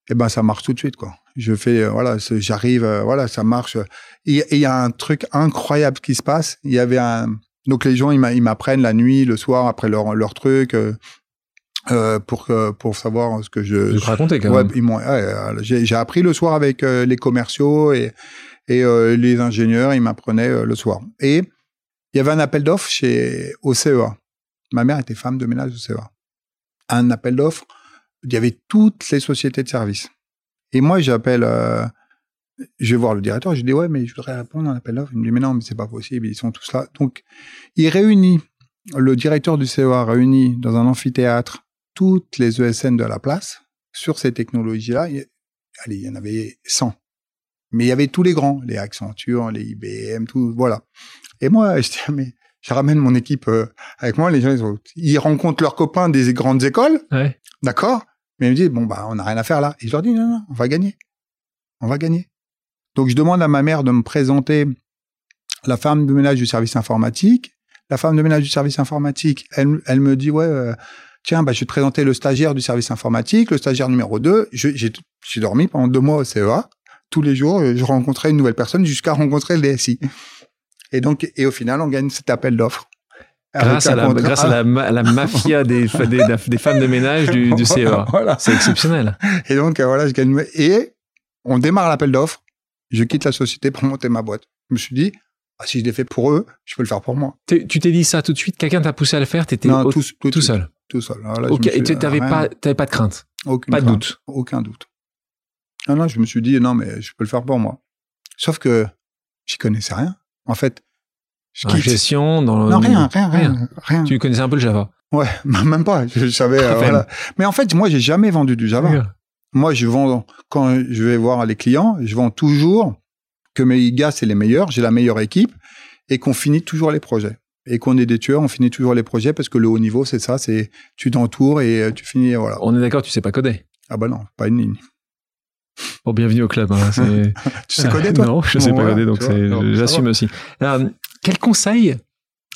et ben ça marche tout de suite quoi je fais euh, voilà j'arrive euh, voilà ça marche et il y a un truc incroyable qui se passe il y avait un donc les gens ils m'apprennent la nuit le soir après leur leur truc euh, pour pour savoir ce que je, je raconter quand même. Ils m'ont, j'ai, appris le soir avec les commerciaux et et les ingénieurs, ils m'apprenaient le soir. Et il y avait un appel d'offres chez au CEA. Ma mère était femme de ménage au CEA. Un appel d'offres, il y avait toutes les sociétés de services. Et moi, j'appelle, euh, je vais voir le directeur, je dis ouais, mais je voudrais répondre à un appel d'offres. Il me dit mais non, mais c'est pas possible, ils sont tous là. Donc, il réunit le directeur du CEA a réuni dans un amphithéâtre toutes les ESN de la place sur ces technologies-là. Allez, il y en avait 100. Mais il y avait tous les grands, les Accenture, les IBM, tout, voilà. Et moi, je dis, mais je ramène mon équipe euh, avec moi, les gens, ils, rencontrent leurs copains des grandes écoles, ouais. d'accord? Mais ils me disent, bon, bah, on n'a rien à faire là. Et je leur dis, non, non, on va gagner. On va gagner. Donc, je demande à ma mère de me présenter la femme de ménage du service informatique. La femme de ménage du service informatique, elle, me dit, ouais, euh, tiens, bah, je vais te présenter le stagiaire du service informatique, le stagiaire numéro 2. J'ai dormi pendant deux mois au CEA. Tous les jours, je rencontrais une nouvelle personne jusqu'à rencontrer le DSI. Et donc, et au final, on gagne cet appel d'offres. Grâce, à la, grâce à, la, mafia des, des, femmes de ménage du, du CEA. Voilà. C'est exceptionnel. Et donc, euh, voilà, je gagne. Et on démarre l'appel d'offres. Je quitte la société pour monter ma boîte. Je me suis dit, ah, si je l'ai fait pour eux, je peux le faire pour moi. Tu t'es dit ça tout de suite? Quelqu'un t'a poussé à le faire? T'étais tout, tout, tout, seul Tout seul. et tu n'avais pas, pas de crainte? Aucune Pas de doute Aucun doute. Non, non, je me suis dit, non, mais je peux le faire pour moi. Sauf que j'y connaissais rien. En fait, je dans gestion, dans non, rien, rien, rien, rien, Tu connaissais un peu le Java Ouais, même pas. Je, savais. Euh, voilà. Mais en fait, moi, j'ai jamais vendu du Java. Moi, je vends quand je vais voir les clients, je vends toujours que mes gars c'est les meilleurs, j'ai la meilleure équipe et qu'on finit toujours les projets. Et qu'on est des tueurs, on finit toujours les projets parce que le haut niveau, c'est ça, c'est tu t'entoures et euh, tu finis, voilà. On est d'accord, tu sais pas coder. Ah bah non, pas une ligne. Bon, bienvenue au club. Hein, tu sais coder, toi Non, je sais pas coder, donc j'assume aussi. Euh, quel conseil,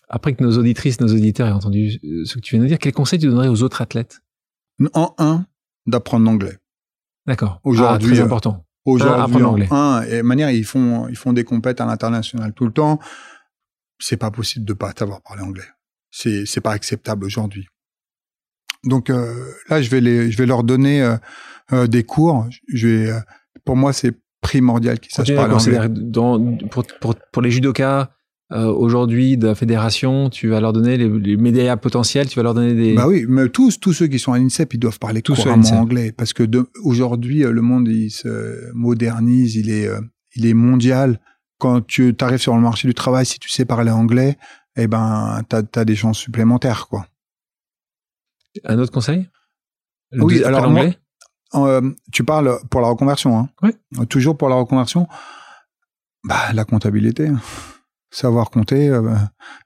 après que nos auditrices, nos auditeurs aient entendu euh, ce que tu viens de dire, quel conseil tu donnerais aux autres athlètes? En un, d'apprendre l'anglais. D'accord. Aujourd'hui, ah, très important. Aujourd'hui, en un, et manière, ils font, ils font des compètes à l'international tout le temps. C'est pas possible de pas t'avoir parlé anglais. C'est, c'est pas acceptable aujourd'hui. Donc euh, là, je vais les, je vais leur donner euh, euh, des cours. Je vais, pour moi, c'est primordial qu'ils sachent parler anglais. Dans, pour, pour, pour les judokas, euh, aujourd'hui de la fédération, tu vas leur donner les, les, médias potentiels, tu vas leur donner des... Bah oui, mais tous, tous ceux qui sont à l'INSEP, ils doivent parler tous couramment anglais, parce que aujourd'hui, euh, le monde, il se modernise, il est, euh, il est mondial. Quand tu arrives sur le marché du travail, si tu sais parler anglais, eh ben, t'as as des chances supplémentaires, quoi. Un autre conseil? Oui, alors moi, euh, tu parles pour la reconversion, hein Oui. Toujours pour la reconversion? Bah, la comptabilité savoir compter, euh,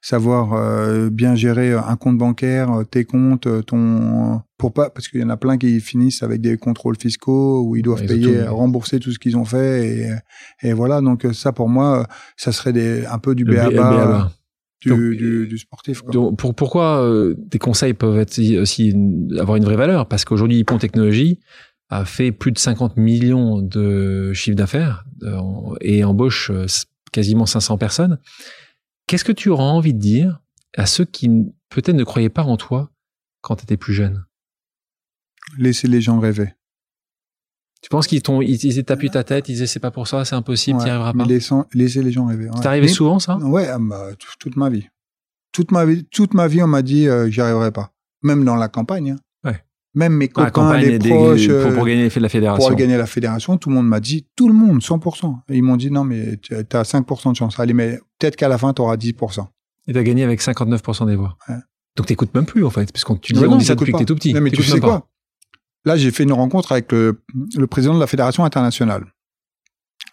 savoir euh, bien gérer un compte bancaire, euh, tes comptes, ton pour pas parce qu'il y en a plein qui finissent avec des contrôles fiscaux où ils doivent payer, rembourser tout ce qu'ils ont fait et, et voilà donc ça pour moi ça serait des un peu du BABA. Du, du, du, sportif. Quoi. Donc, pour, pourquoi des conseils peuvent être aussi avoir une vraie valeur? Parce qu'aujourd'hui, Hippon Technologie a fait plus de 50 millions de chiffres d'affaires et embauche quasiment 500 personnes. Qu'est-ce que tu auras envie de dire à ceux qui peut-être ne croyaient pas en toi quand tu étais plus jeune? Laissez les gens rêver. Tu penses qu'ils t'ont, ils, tapé ta tête, ils disaient c'est pas pour ça, c'est impossible, tu n'y arriveras pas. Laissez, les gens rêver. C'est arrivé souvent ça? Ouais, ah bah, toute ma vie. Toute ma vie, toute ma vie, on m'a dit euh, j'y arriverai pas. Même dans la campagne. Hein. Même mes copains, les proches, pour, pour, gagner la fédération. Pour gagner la fédération, tout le monde m'a dit, tout le monde, 100%. Et ils m'ont dit, non, mais tu as 5% de chance. Allez, mais peut-être qu'à la fin, tu auras 10%. Et tu as gagné avec 59% des voix. Ouais. Donc t'écoutes même plus, en fait, parce qu'on tu dis, on dit ça depuis que t'es tout petit. Non, mais tu sais quoi? Là, j'ai fait une rencontre avec le, le, président de la fédération internationale.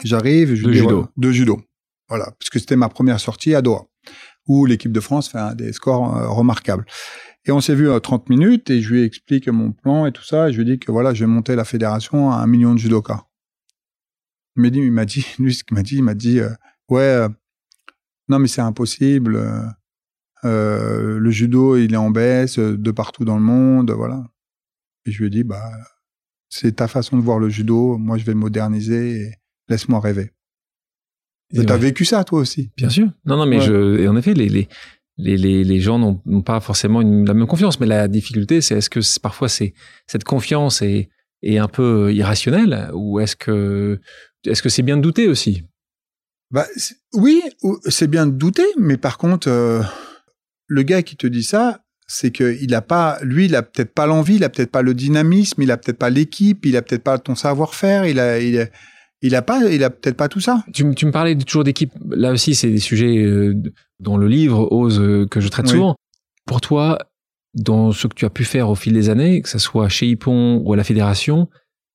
J'arrive, je de judo. de judo. Voilà, parce que c'était ma première sortie à Doha, où l'équipe de France fait un, des scores euh, remarquables. Et on s'est vu à 30 minutes et je lui explique mon plan et tout ça. Et je lui dis que voilà, je vais monter la fédération à un million de judokas. Il m'a dit, il m'a dit, lui, ce qu'il m'a dit, il m'a dit, euh, ouais, euh, non, mais c'est impossible. Euh, le judo, il est en baisse de partout dans le monde, voilà. Et je lui ai dit, bah, c'est ta façon de voir le judo. Moi, je vais le moderniser et laisse-moi rêver. Tu as vécu ça, toi aussi? Bien sûr. Non, non, mais je, et en effet, les, les, les, les, les gens n'ont pas forcément la même confiance. Mais la difficulté, c'est est-ce que parfois c'est cette confiance est, est un peu irrationnelle ou est-ce que est-ce c'est bien de douter aussi? Bah, Oui, c'est bien de douter, mais par contre, euh, le gars qui te dit ça, c'est qu'il a pas, lui, il a peut-être pas l'envie, il a peut-être pas le dynamisme, il a peut-être pas l'équipe, il a peut-être pas ton savoir-faire, il a, il a, il a pas, il a peut-être pas tout ça. Tu, tu me parlais toujours d'équipe. Là aussi, c'est des sujets euh, dans le livre Ose euh, que je traite souvent. Pour toi, dans ce que tu as pu faire au fil des années, que ce soit chez Hippon ou à la fédération,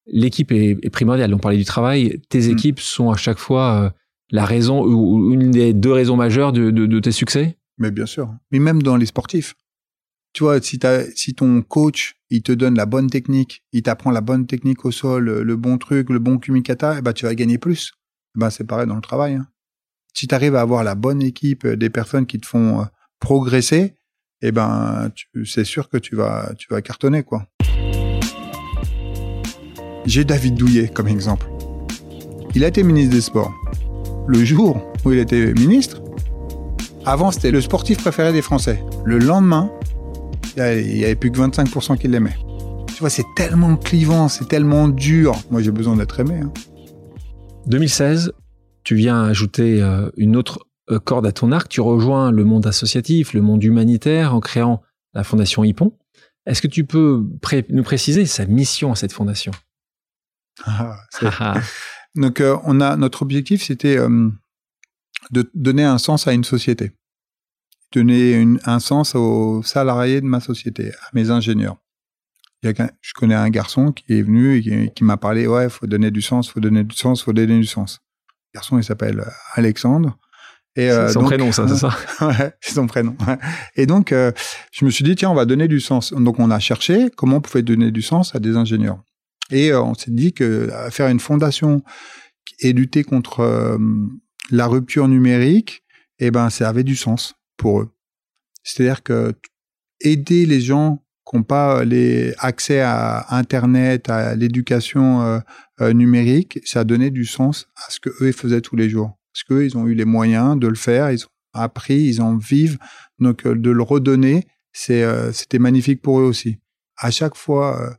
l'équipe est, primordiale. On parlait du travail. Tes mm. équipes sont à chaque fois euh, la raison ou une des deux raisons majeures de, tes succès? Mais bien sûr. Mais même dans les sportifs. Tu vois, si, ton coach, il te donne la bonne technique, il t'apprend la bonne technique au sol, le bon truc, le bon kumikata, eh ben, tu vas gagner plus. Eh ben, c'est pareil dans le travail. Hein. Si tu arrives à avoir la bonne équipe, des personnes qui te font euh, progresser, eh ben, c'est sûr que tu vas, tu vas cartonner, quoi. J'ai David Douillet comme exemple. Il a été ministre des Sports. Le jour où il était ministre, avant c'était le sportif préféré des Français. Le lendemain, il n'y avait plus que 25% qui l'aimaient. Tu vois, c'est tellement clivant, c'est tellement dur. Moi, j'ai besoin d'être aimé. 2016, hein. tu viens ajouter euh, une autre euh, corde à ton arc. Tu rejoins le monde associatif, le monde humanitaire en créant la fondation Hippon. Est-ce que tu peux nous préciser sa mission à cette fondation? Ah, Donc, euh, on a notre objectif, c'était euh, de donner un sens à une société, donner un sens aux salariés de ma société, à mes ingénieurs. je connais un garçon qui est venu et qui, m'a parlé, ouais, faut donner du sens, faut donner du sens, faut donner du sens. Le garçon, il s'appelle Alexandre. Et c'est son prénom, ça, c'est ça Ouais, c'est son prénom. Et donc, euh, je me suis dit, tiens, on va donner du sens. Donc, on a cherché comment on pouvait donner du sens à des ingénieurs. Et euh, on s'est dit que euh, faire une fondation et lutter contre euh, la rupture numérique, eh ben, ça avait du sens pour eux. C'est-à-dire que aider les gens qui n'ont pas les accès à Internet, à l'éducation numérique, ça a donné du sens à ce que eux faisaient tous les jours. Parce qu'eux, ils ont eu les moyens de le faire, ils ont appris, ils en vivent. Donc, de le redonner, c'était magnifique pour eux aussi. À chaque fois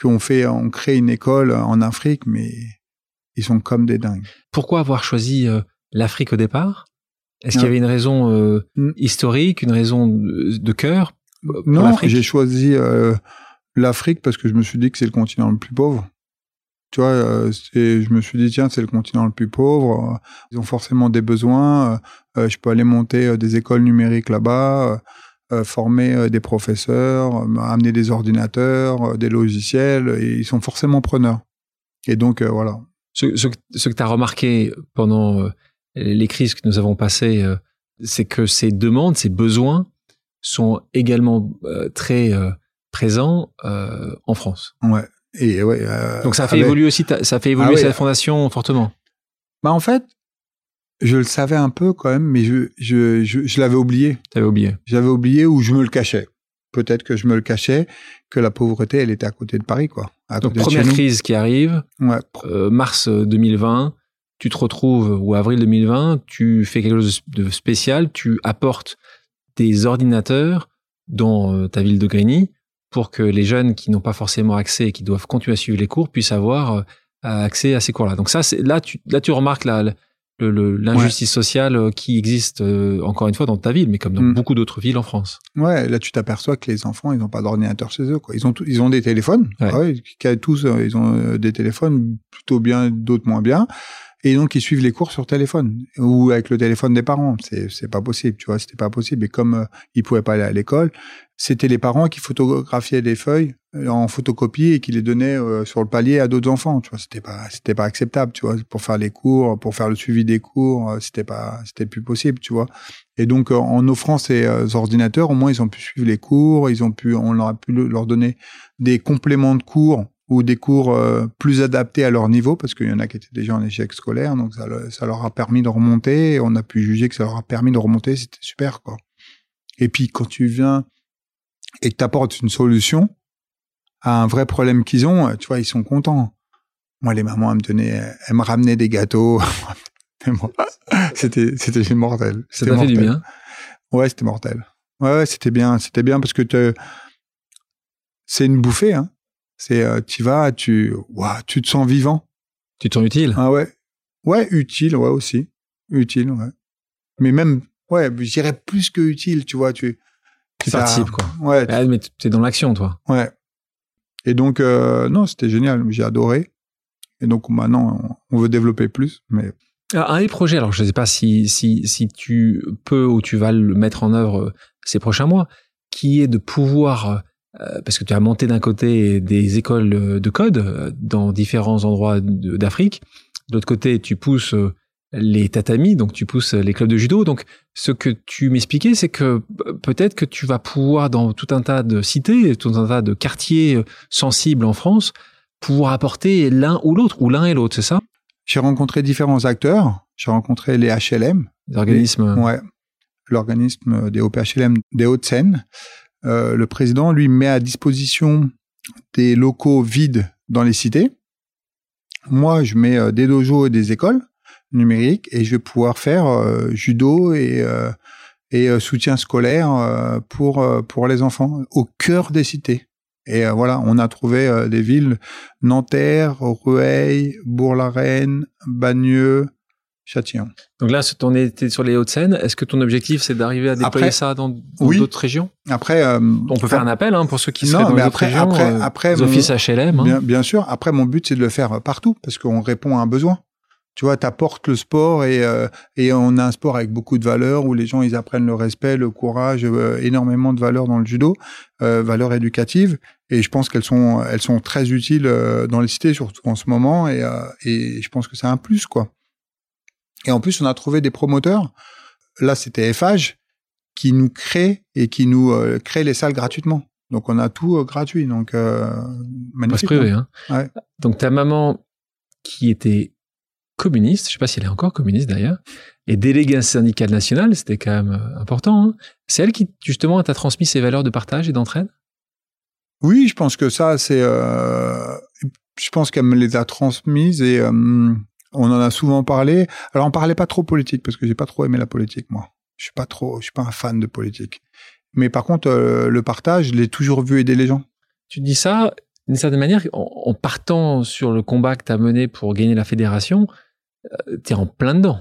qu'on fait, on crée une école en Afrique, mais ils sont comme des dingues. Pourquoi avoir choisi euh, l'Afrique au départ? Est-ce qu'il y avait une raison euh, mm. historique, une raison de, cœur Non, j'ai choisi euh, l'Afrique parce que je me suis dit que c'est le continent le plus pauvre. Tu vois, je me suis dit tiens, c'est le continent le plus pauvre. Ils ont forcément des besoins. je peux aller monter des écoles numériques là-bas. Euh, former euh, des professeurs, euh, amener des ordinateurs, des logiciels, et ils sont forcément preneurs. Et donc, voilà. Ce, que tu as remarqué pendant les crises que nous avons passées, c'est que ces demandes, ces besoins sont également très présents en France. Ouais. Et ouais. Donc ça fait évoluer aussi, ça fait évoluer ah cette fondation fortement. Bah en fait, je le savais un peu quand même, mais je, je, je, l'avais oublié. T'avais oublié. J'avais oublié ou je me le cachais. Peut-être que je me le cachais, que la pauvreté, elle était à côté de Paris, quoi. Donc, première crise qui arrive, ouais. Euh, mars 2020, tu te retrouves, ou avril 2020, tu fais quelque chose de spécial, tu apportes des ordinateurs dans euh, ta ville de Grigny pour que les jeunes qui n'ont pas forcément accès et qui doivent continuer à suivre les cours puissent avoir euh, accès à ces cours-là. Donc ça, là, tu, là, tu remarques la, l'injustice sociale euh, qui existe euh, encore une fois dans ta ville, mais comme dans mm. beaucoup d'autres villes en France. Ouais, là tu t'aperçois que les enfants ils n'ont pas d'ordinateur chez eux. Quoi. Ils ont ils ont des téléphones. Ouais. tous euh, ils ont des téléphones plutôt bien, d'autres moins bien. Et donc ils suivent les cours sur téléphone ou avec le téléphone des parents. C'est c'est pas possible, tu vois, c'était pas possible. Et comme ils pouvaient pas aller à l'école, c'était les parents qui photographiaient des feuilles euh, en photocopie et qui les donnaient euh, sur le palier à d'autres enfants. Tu vois, c'était pas, c'était pas acceptable, tu vois, pour faire les cours, pour faire le suivi des cours, euh, c'était pas, c'était plus possible, tu vois. Et donc, en offrant ces ordinateurs, au moins, ils ont pu suivre les cours, ils ont pu, on leur a pu leur donner des compléments de cours ou des cours plus adaptés à leur niveau, parce qu'il y en a qui étaient déjà en échec scolaire, donc ça, ça leur a permis de remonter, et on a pu juger que ça leur a permis de remonter, c'était super, quoi. Et puis, quand tu viens et que tu apportes une solution à un vrai problème qu'ils ont, tu vois, ils sont contents. Moi, les mamans, elles me donnaient, elles me ramenaient des gâteaux. c'était, c'était mortel. Ça t'a fait du bien? Ouais, c'était mortel. Ouais, ouais c'était bien, c'était bien parce que c'est une bouffée, hein. C'est, euh, tu vas, tu, tu te sens vivant. Tu te sens utile. Ah ouais. Ouais, utile, ouais, aussi. Utile, ouais. Mais même, ouais, je dirais plus que utile, tu vois, tu, tu participes, quoi. Ouais. Ah, mais tu es dans l'action, toi. Ouais. Et donc, euh, non, c'était génial. J'ai adoré. Et donc, maintenant, on veut développer plus. Mais... un des projets, alors je ne sais pas si, si, si tu peux ou tu vas le mettre en œuvre euh, ces prochains mois, qui est de pouvoir, parce que tu as monté d'un côté des écoles de code dans différents endroits d'Afrique, de l'autre côté tu pousses les tatamis, donc tu pousses les clubs de judo. Donc, ce que tu m'expliquais, c'est que peut-être que tu vas pouvoir, dans tout un tas de cités, tout un tas de quartiers sensibles en France, pouvoir apporter l'un ou l'autre, ou l'un et l'autre, c'est ça? J'ai rencontré différents acteurs. J'ai rencontré les HLM. L'organisme. Ouais. L'organisme des OPHLM des Hauts-de-Seine. Euh, le président, lui, met à disposition des locaux vides dans les cités. Moi, je mets euh, des dojos et des écoles numérique et je vais pouvoir faire euh, judo et et soutien scolaire pour pour les enfants au cœur des cités. Et voilà, on a trouvé des villes Nanterre, Rueil, Bourg-la-Reine, Bagneux, Châtillon. Donc là, on était sur les Hauts-de-Seine. Est-ce que ton objectif, c'est d'arriver à déployer ça dans, d'autres régions? Après, on peut faire un appel hein, pour ceux qui seraient dans d'autres régions. Après, après, les offices HLM. Hein. Bien, bien, sûr. Après, mon but, c'est de le faire partout parce qu'on répond à un besoin tu vois, t'apportes le sport et, euh, et on a un sport avec beaucoup de valeurs où les gens ils apprennent le respect, le courage, euh, énormément de valeurs dans le judo, euh, valeurs éducatives. Et je pense qu'elles sont elles sont très utiles euh, dans les cités surtout en ce moment et, et je pense que c'est un plus quoi. Et en plus on a trouvé des promoteurs. Là c'était FH qui nous crée et qui nous crée les salles gratuitement. Donc on a tout gratuit donc magnifique. Privé, hein. Ouais. Donc ta maman qui était communiste, je sais pas si elle est encore communiste d'ailleurs, et déléguée syndical national, c'était quand même euh, important. Hein. C'est elle qui justement t'a transmis ces valeurs de partage et d'entraide? Oui, je pense que ça, c'est, euh, je pense qu'elle me les a transmises et euh, on en a souvent parlé. Alors on parlait pas trop politique parce que j'ai pas trop aimé la politique moi. Je suis pas trop, je suis pas un fan de politique. Mais par contre, le partage, je l'ai toujours vu aider les gens. Tu dis ça d'une certaine manière, en, partant sur le combat que tu as mené pour gagner la fédération, euh, t'es en plein dedans.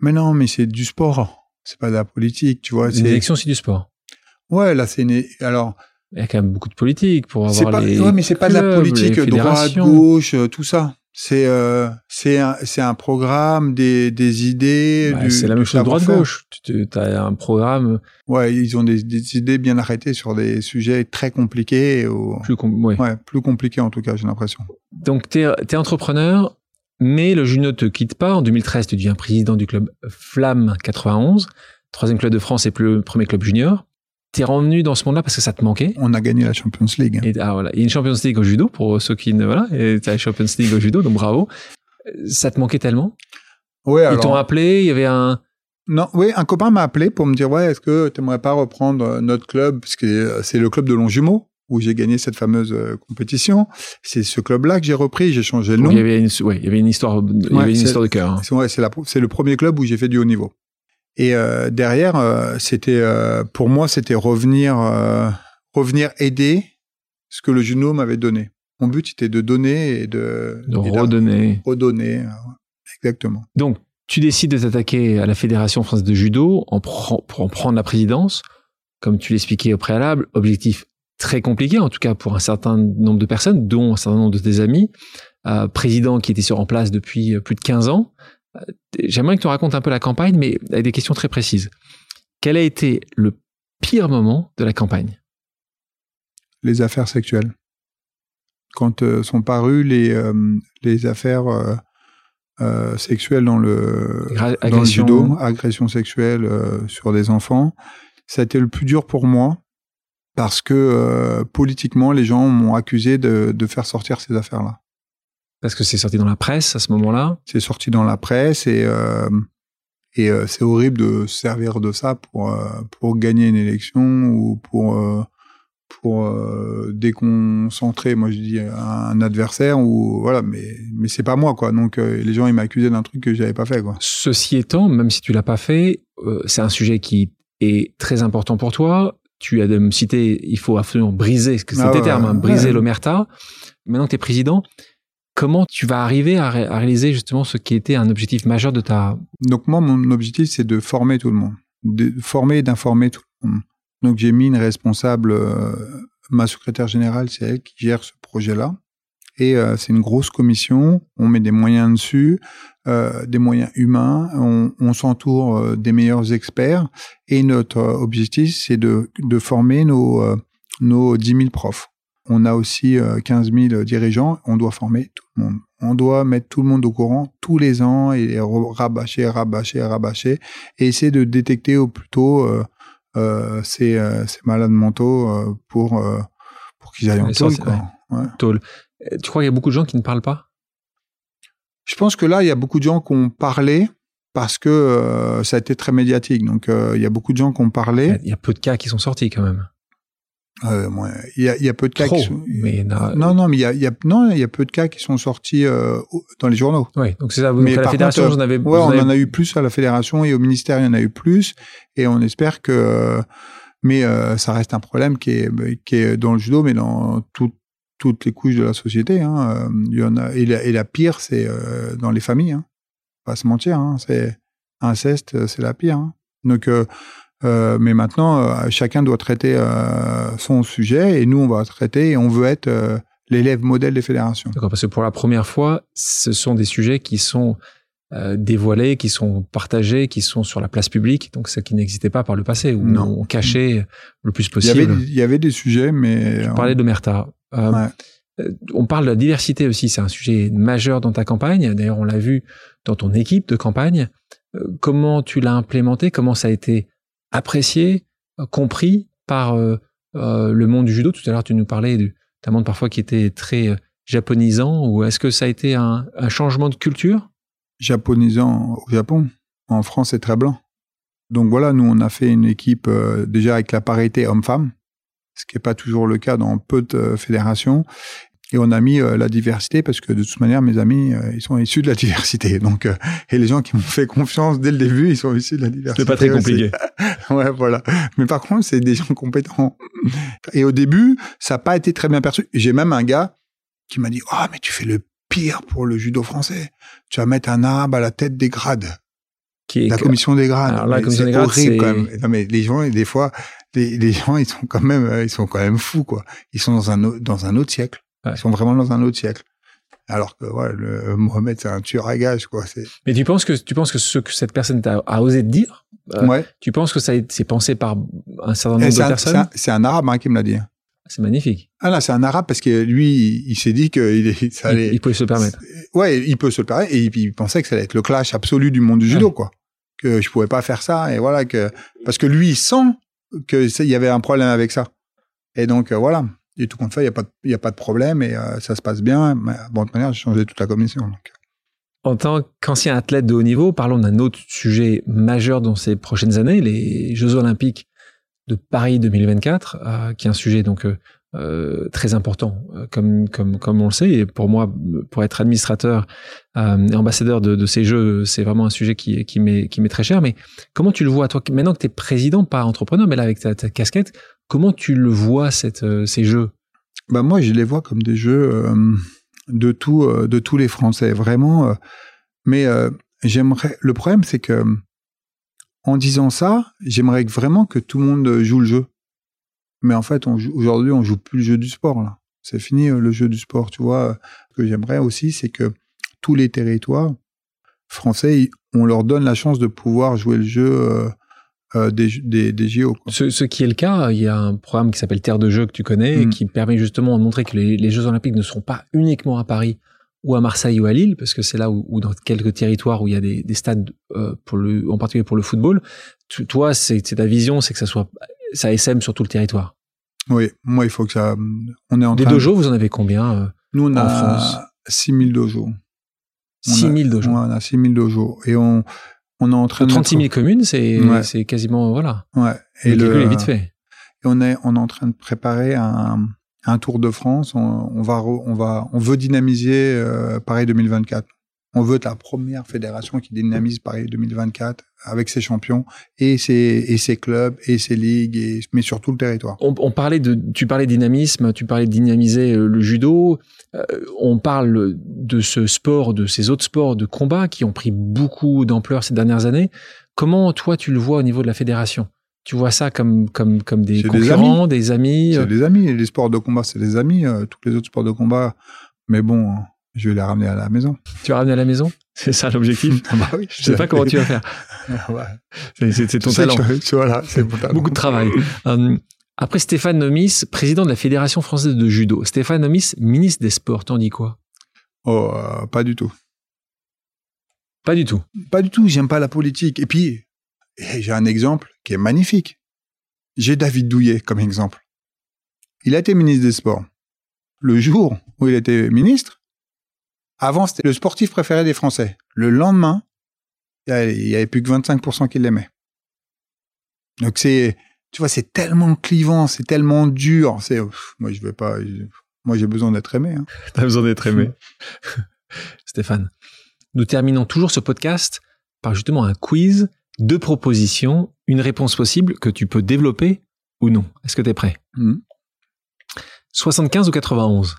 Mais non, mais c'est du sport. C'est pas de la politique, tu vois. Une élection, c'est du sport. Ouais, là, c'est une... alors. Il y a quand même beaucoup de politique pour avoir pas... les. Ouais, mais c'est pas de la politique, droite, gauche, euh, tout ça. C'est euh, c'est un un programme des des idées. Bah, c'est la même chose droite gauche. Tu as un programme. Ouais, ils ont des, des, idées bien arrêtées sur des sujets très compliqués. Ou... Plus com ouais. ouais. plus compliqués en tout cas, j'ai l'impression. Donc tu es entrepreneur, mais le juno te quitte pas. En 2013, tu deviens président du club Flamme 91, troisième club de France et le premier club junior. T'es revenu dans ce monde-là parce que ça te manquait. On a gagné la Champions League. Et, ah, voilà. Il y a une Champions League au judo pour ceux qui ne, voilà. Et t'as la Champions League au judo, donc bravo. Ça te manquait tellement? Ouais, alors... Ils t'ont appelé, il y avait un, non, oui, un copain m'a appelé pour me dire, ouais, est-ce que tu aimerais pas reprendre notre club, parce que c'est le club de Longjumeau, où j'ai gagné cette fameuse euh, compétition. C'est ce club-là que j'ai repris, j'ai changé le nom. il y avait une, ouais, il y avait une histoire, il y avait une histoire de cœur. Hein. C'est le premier club où j'ai fait du haut niveau. Et euh, derrière, euh, c'était euh, pour moi, c'était revenir, revenir aider ce que le juno m'avait donné. Mon but était de donner et de, de redonner. Redonner, exactement. Donc, tu décides de t'attaquer à la Fédération française de judo en pour en prendre la présidence. Comme tu l'expliquais au préalable, objectif très compliqué, en tout cas pour un certain nombre de personnes, dont un certain nombre de tes amis, président qui était sur en place depuis plus de 15 ans. Euh, j'aimerais que tu racontes un peu la campagne, mais avec des questions très précises. Quel a été le pire moment de la campagne? Les affaires sexuelles. Quand euh, sont parues les, euh, les affaires sexuelles dans le, dans le judo, agression sexuelle sur des enfants, ça a été le plus dur pour moi parce que politiquement, les gens m'ont accusé de, de, faire sortir ces affaires-là. Parce que c'est sorti dans la presse à ce moment-là C'est sorti dans la presse et, euh, et euh, c'est horrible de se servir de ça pour, euh, pour gagner une élection ou pour, pour déconcentrer, moi je dis, un adversaire. Ou, voilà, mais, mais c'est pas moi, quoi. Donc les gens, ils m'accusaient d'un truc que j'avais pas fait. Quoi. Ceci étant, même si tu l'as pas fait, c'est un sujet qui est très important pour toi tu as de me citer, il faut absolument briser, que c'est ah tes termes, hein, briser l'omerta. Maintenant que tu es président, comment tu vas arriver à, réaliser justement ce qui était un objectif majeur de ta... Donc moi, mon objectif, c'est de former tout le monde, de former et d'informer tout le monde. Donc j'ai mis une responsable, euh, ma secrétaire générale, c'est elle qui gère ce projet-là. Et euh, c'est une grosse commission. On met des moyens dessus, euh, des moyens humains. On, s'entoure des meilleurs experts. Et notre objectif, c'est de, de former nos, nos 10 000 profs. On a aussi 15 000 dirigeants. On doit former tout le monde. On doit mettre tout le monde au courant tous les ans et rabâcher, rabâcher, rabâcher et essayer de détecter au plus tôt euh, ces, ces, malades mentaux pour, pour qu'ils aillent en taule. Ouais. Tu crois qu'il y a beaucoup de gens qui ne parlent pas? Je pense que là, il y a beaucoup de gens qui ont parlé parce que euh, ça a été très médiatique. Donc, euh, il y a beaucoup de gens qui ont parlé. Il y a peu de cas qui sont sortis quand même. Euh, il, y a, il y, a, peu de cas qui sont... mais non, non, mais il y a, il y a, non, il y a peu de cas qui sont sortis euh, dans les journaux. Oui, donc c'est ça. Vous, mais à la fédération, contre, vous en avez. Ouais, on en a eu plus à la fédération et au ministère, il y en a eu plus. Et on espère que, mais euh, ça reste un problème qui est, qui est dans le judo, mais dans tout, toutes les couches de la société. Hein. Euh, il y en a, et, la, et la pire, c'est euh, dans les familles. Hein. Pas se mentir, hein. c'est inceste, euh, c'est la pire. Hein. Donc, euh, euh, mais maintenant, chacun doit traiter son sujet et nous, on va traiter et on veut être l'élève modèle des fédérations. D'accord, parce que pour la première fois, ce sont des sujets qui sont dévoilés, qui sont partagés, qui sont sur la place publique, donc ce qui n'existait pas par le passé, où non. on cachait le plus possible. Il y avait, il y avait des sujets, mais... Je parlais de Merta. Euh, euh, on parle de la diversité aussi, c'est un sujet majeur dans ta campagne. D'ailleurs, on l'a vu dans ton équipe de campagne. Euh, comment tu l'as implémenté? Comment ça a été apprécié, compris par le monde du judo Tout à l'heure, tu nous parlais d'un monde parfois qui était très japonisant. Ou est-ce que ça a été un, changement de culture? Japonisant au Japon. En France, c'est très blanc. Donc voilà, nous, on a fait une équipe déjà avec la parité homme-femme ce qui n'est pas toujours le cas dans peu de euh, fédérations. Et on a mis euh, la diversité parce que de toute manière, mes amis, euh, ils sont issus de la diversité. Donc, et les gens qui m'ont fait confiance dès le début, ils sont issus de la diversité. C'est pas très compliqué. ouais, voilà. Mais par contre, c'est des gens compétents. Et au début, ça n'a pas été très bien perçu. J'ai même un gars qui m'a dit, ah, oh, mais tu fais le pire pour le judo français. Tu vas mettre un arabe à la tête des grades. Qui est la commission des grades. Alors, la commission des grades, c'est quand même. Non, mais les gens, des fois, les, gens, ils sont quand même, euh, ils sont quand même fous, quoi. Ils sont dans un, dans un autre siècle. Ils sont vraiment dans un autre siècle. Alors que ouais, le, Mohamed, c'est un tueur à gage, quoi. Mais tu penses que tu penses que ce que cette personne a, a osé te dire, euh, ouais. tu penses que ça c'est pensé par un certain nombre de personnes? C'est un, arabe hein, qui me l'a dit. C'est magnifique. Ah là, c'est un arabe parce que lui, il, s'est dit qu'il ça allait. Il, pouvait se le permettre. Ouais, il peut se le permettre et il, pensait que ça allait être le clash absolu du monde du judo, quoi. Que je pouvais pas faire ça et voilà que parce que lui il sent qu'il y avait un problème avec ça. Et donc, euh, voilà. Et tout compte fait, il n'y a, a pas de problème et euh, ça se passe bien. Bon, de toute manière, j'ai changé toute la commission. En tant qu'ancien athlète de haut niveau, parlons d'un autre sujet majeur dans ces prochaines années, les Jeux Olympiques de Paris 2024, euh, qui est un sujet donc euh, très important, euh, comme, comme, comme on le sait. Et pour moi, pour être administrateur euh, et ambassadeur de, ces jeux, c'est vraiment un sujet qui, qui m'est très cher. Mais comment tu le vois, toi, maintenant que tu es président, pas entrepreneur, mais là avec ta, ta casquette, comment tu le vois, cette, ces jeux? Bah Moi, je les vois comme des jeux de, tout, de tous les Français, vraiment. mais j'aimerais. Le problème, c'est que en disant ça, j'aimerais vraiment que tout le monde joue le jeu. Mais en fait, aujourd'hui, on joue plus le jeu du sport. là. C'est fini euh, le jeu du sport. Tu vois, ce que j'aimerais aussi, c'est que tous les territoires français, on leur donne la chance de pouvoir jouer le jeu euh, euh, des, des, des JO. Ce, qui est le cas, il y a un programme qui s'appelle Terre de Jeux que tu connais, mm. qui permet justement de montrer que les, Jeux Olympiques ne seront pas uniquement à Paris ou à Marseille ou à Lille, parce que c'est là où, dans quelques territoires où il y a des, des stades pour le, en particulier pour le football. toi, c'est ta vision, c'est que ça soit ça SM sur tout le territoire. Oui, moi, il faut que ça. On est en Des dojos, vous en avez combien euh, Nous, on en a France 6000 dojos. 6000 dojos. on a 6000 dojos. Et on, on est en train de. 36 000 communes, c'est c'est quasiment. Voilà. Ouais. Et le, calcul est vite fait. Et on est, on est en train de préparer un, un Tour de France. On, on va, on va, on veut dynamiser euh, Paris 2024. On veut être la première fédération qui dynamise Paris 2024 avec ses champions et ses, et ses clubs et ses ligues, et, mais surtout le territoire. On, on, parlait de, tu parlais de dynamisme, tu parlais de dynamiser euh, le judo. Euh, on parle de ce sport, de ces autres sports de combat qui ont pris beaucoup d'ampleur ces dernières années. Comment toi tu le vois au niveau de la fédération? Tu vois ça comme comme comme des concurrents, des amis, C'est euh? des amis. Les sports de combat, c'est des amis. tous les autres sports de combat Mais bon, je vais les ramener à la maison. Tu vas ramener à la maison? C'est ça l'objectif bah oui, Je sais pas comment tu vas faire. C'est ton talent. Je, voilà, c'est Beaucoup de travail. Euh, après Stéphane Nomis, président de la Fédération française de judo, Stéphane Nomis, ministre des Sports, t'en dis quoi? Oh, euh, pas du tout. Pas du tout. Pas du tout, j'aime pas la politique. Et puis, j'ai un exemple qui est magnifique. J'ai David Douillet comme exemple. Il a été ministre des Sports. Le jour où il était ministre, avant, c'était le sportif préféré des Français. Le lendemain, il y avait plus que 25% qui l'aimaient. Donc c'est, tu vois, c'est tellement clivant, c'est tellement dur. C'est, moi, je vais pas, moi, j'ai besoin d'être aimé. Hein. T'as besoin d'être aimé. Stéphane, nous terminons toujours ce podcast par justement un quiz, deux propositions, une réponse possible que tu peux développer ou non. Est-ce que tu es prêt? 75 hmm. ou 91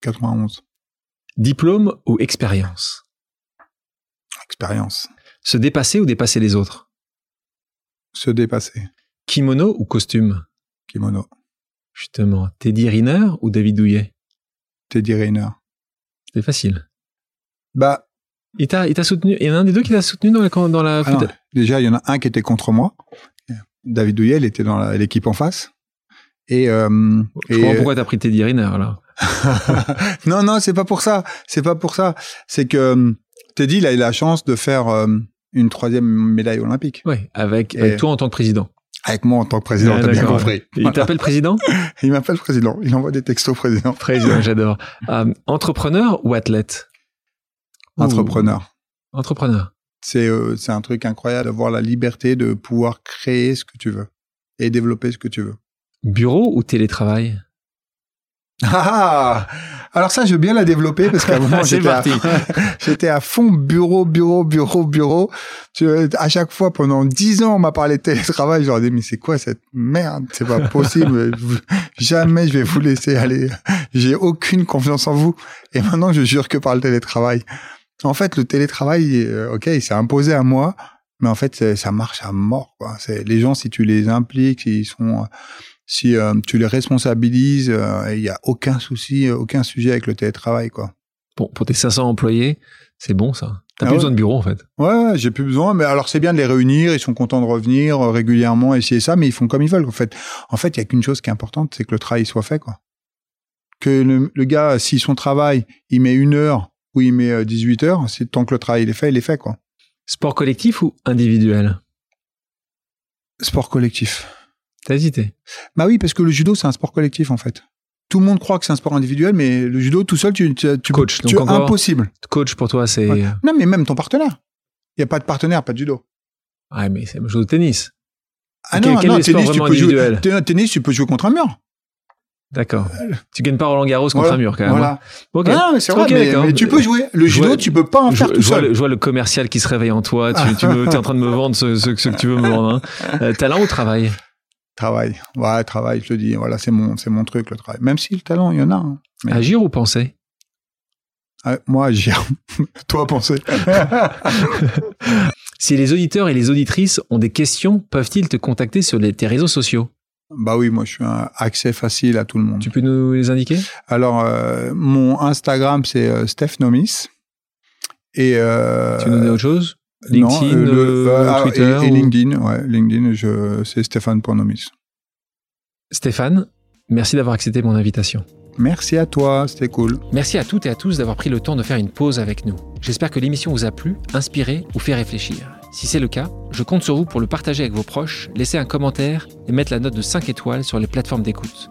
91. Diplôme ou expérience? Expérience. Se dépasser ou dépasser les autres? Se dépasser. Kimono ou costume? Kimono. Justement, Teddy Riner ou David Douillet? Teddy Riner. C'est facile. Bah. Il t'a, soutenu. Il y en a un des deux qui t'a soutenu dans la, dans la ah Déjà, il y en a un qui était contre moi. David Douillet, il était dans l'équipe en face. Et, euh, Je comprends pourquoi t'as pris Teddy Riner, là. non, non, c'est pas pour ça. C'est pas pour ça. C'est que euh, Teddy, il a eu la chance de faire euh, une troisième médaille olympique. Oui, avec, toi en tant que président. Avec moi en tant que président, t'as bien compris. Il t'appelle président? Il m'appelle président. Il envoie des textos président. Président, j'adore. entrepreneur ou athlète? Entrepreneur. Entrepreneur. C'est euh, c'est un truc incroyable d'avoir la liberté de pouvoir créer ce que tu veux et développer ce que tu veux. Bureau ou télétravail? Ah, alors ça, je veux bien la développer parce qu'à un moment, j'étais à, j'étais à fond bureau, bureau, bureau, bureau. à chaque fois, pendant dix ans, on m'a parlé de télétravail. J'aurais dit, mais c'est quoi cette merde? C'est pas possible. Jamais je vais vous laisser aller. J'ai aucune confiance en vous. Et maintenant, je jure que par le télétravail. En fait, le télétravail, euh, ok, il s'est imposé à moi, mais en fait, ça marche à mort. Quoi. Les gens, si tu les impliques, ils sont si euh, tu les responsabilises, euh, il n'y a aucun souci, euh, aucun sujet avec le télétravail, quoi. Pour tes 500 employés, c'est bon ça. T'as ah plus besoin de bureau en fait. Ouais, j'ai plus besoin. Mais alors c'est bien de les réunir. Ils sont contents de revenir régulièrement, essayer ça, mais ils font comme ils veulent. En fait, en fait, il y a qu'une chose qui est importante, c'est que le travail soit fait, quoi. Que le, gars, si son travail, il met une heure ou il met 18 heures, c'est tant que le travail est fait, il est fait, quoi. Sport collectif ou individuel? Sport collectif. T'as hésité Bah oui, parce que le judo, c'est un sport collectif, en fait. Tout le monde croit que c'est un sport individuel, mais le judo, tout seul, tu, tu, tu coach, tu, impossible. Coach, pour toi, c'est... Non, mais même ton partenaire. Il n'y a pas de partenaire, pas de judo. Ouais, mais c'est le jeu de tennis. Ah non, non, tennis, tu peux jouer, tennis, tu peux jouer contre un mur. D'accord. Tu gagnes pas Roland Garros contre un mur quand même. Voilà. Hein. Okay. Ah, mais c'est vrai, mais, tu peux jouer. Le judo, tu peux pas en faire tout seul. je vois le commercial qui se réveille en toi. Tu, tu es en train de me vendre ce, ce, que tu veux me vendre. Hein. Euh, talent ou travail Travail. Ouais, travail, je te dis. Voilà, c'est mon, c'est mon truc, le travail. Même si le talent, il y en a. Hein. Agir ou penser? Ah, Moi, agir. Toi, penser. si les auditeurs et les auditrices ont des questions, peuvent-ils te contacter sur les, tes réseaux sociaux? Bah oui, moi je suis un accès facile à tout le monde. Tu peux nous les indiquer? Alors, euh, mon Instagram c'est euh, Steph Nomis. Et euh, tu nous dis autre chose? LinkedIn, non, le, euh, ah, Twitter et, LinkedIn, ouais, LinkedIn, je, c'est Stéphane Pornomis. Stéphane, merci d'avoir accepté mon invitation. Merci à toi, c'était cool. Merci à toutes et à tous d'avoir pris le temps de faire une pause avec nous. J'espère que l'émission vous a plu, inspiré ou fait réfléchir. Si c'est le cas, je compte sur vous pour le partager avec vos proches, laisser un commentaire et mettre la note de 5 étoiles sur les plateformes d'écoute.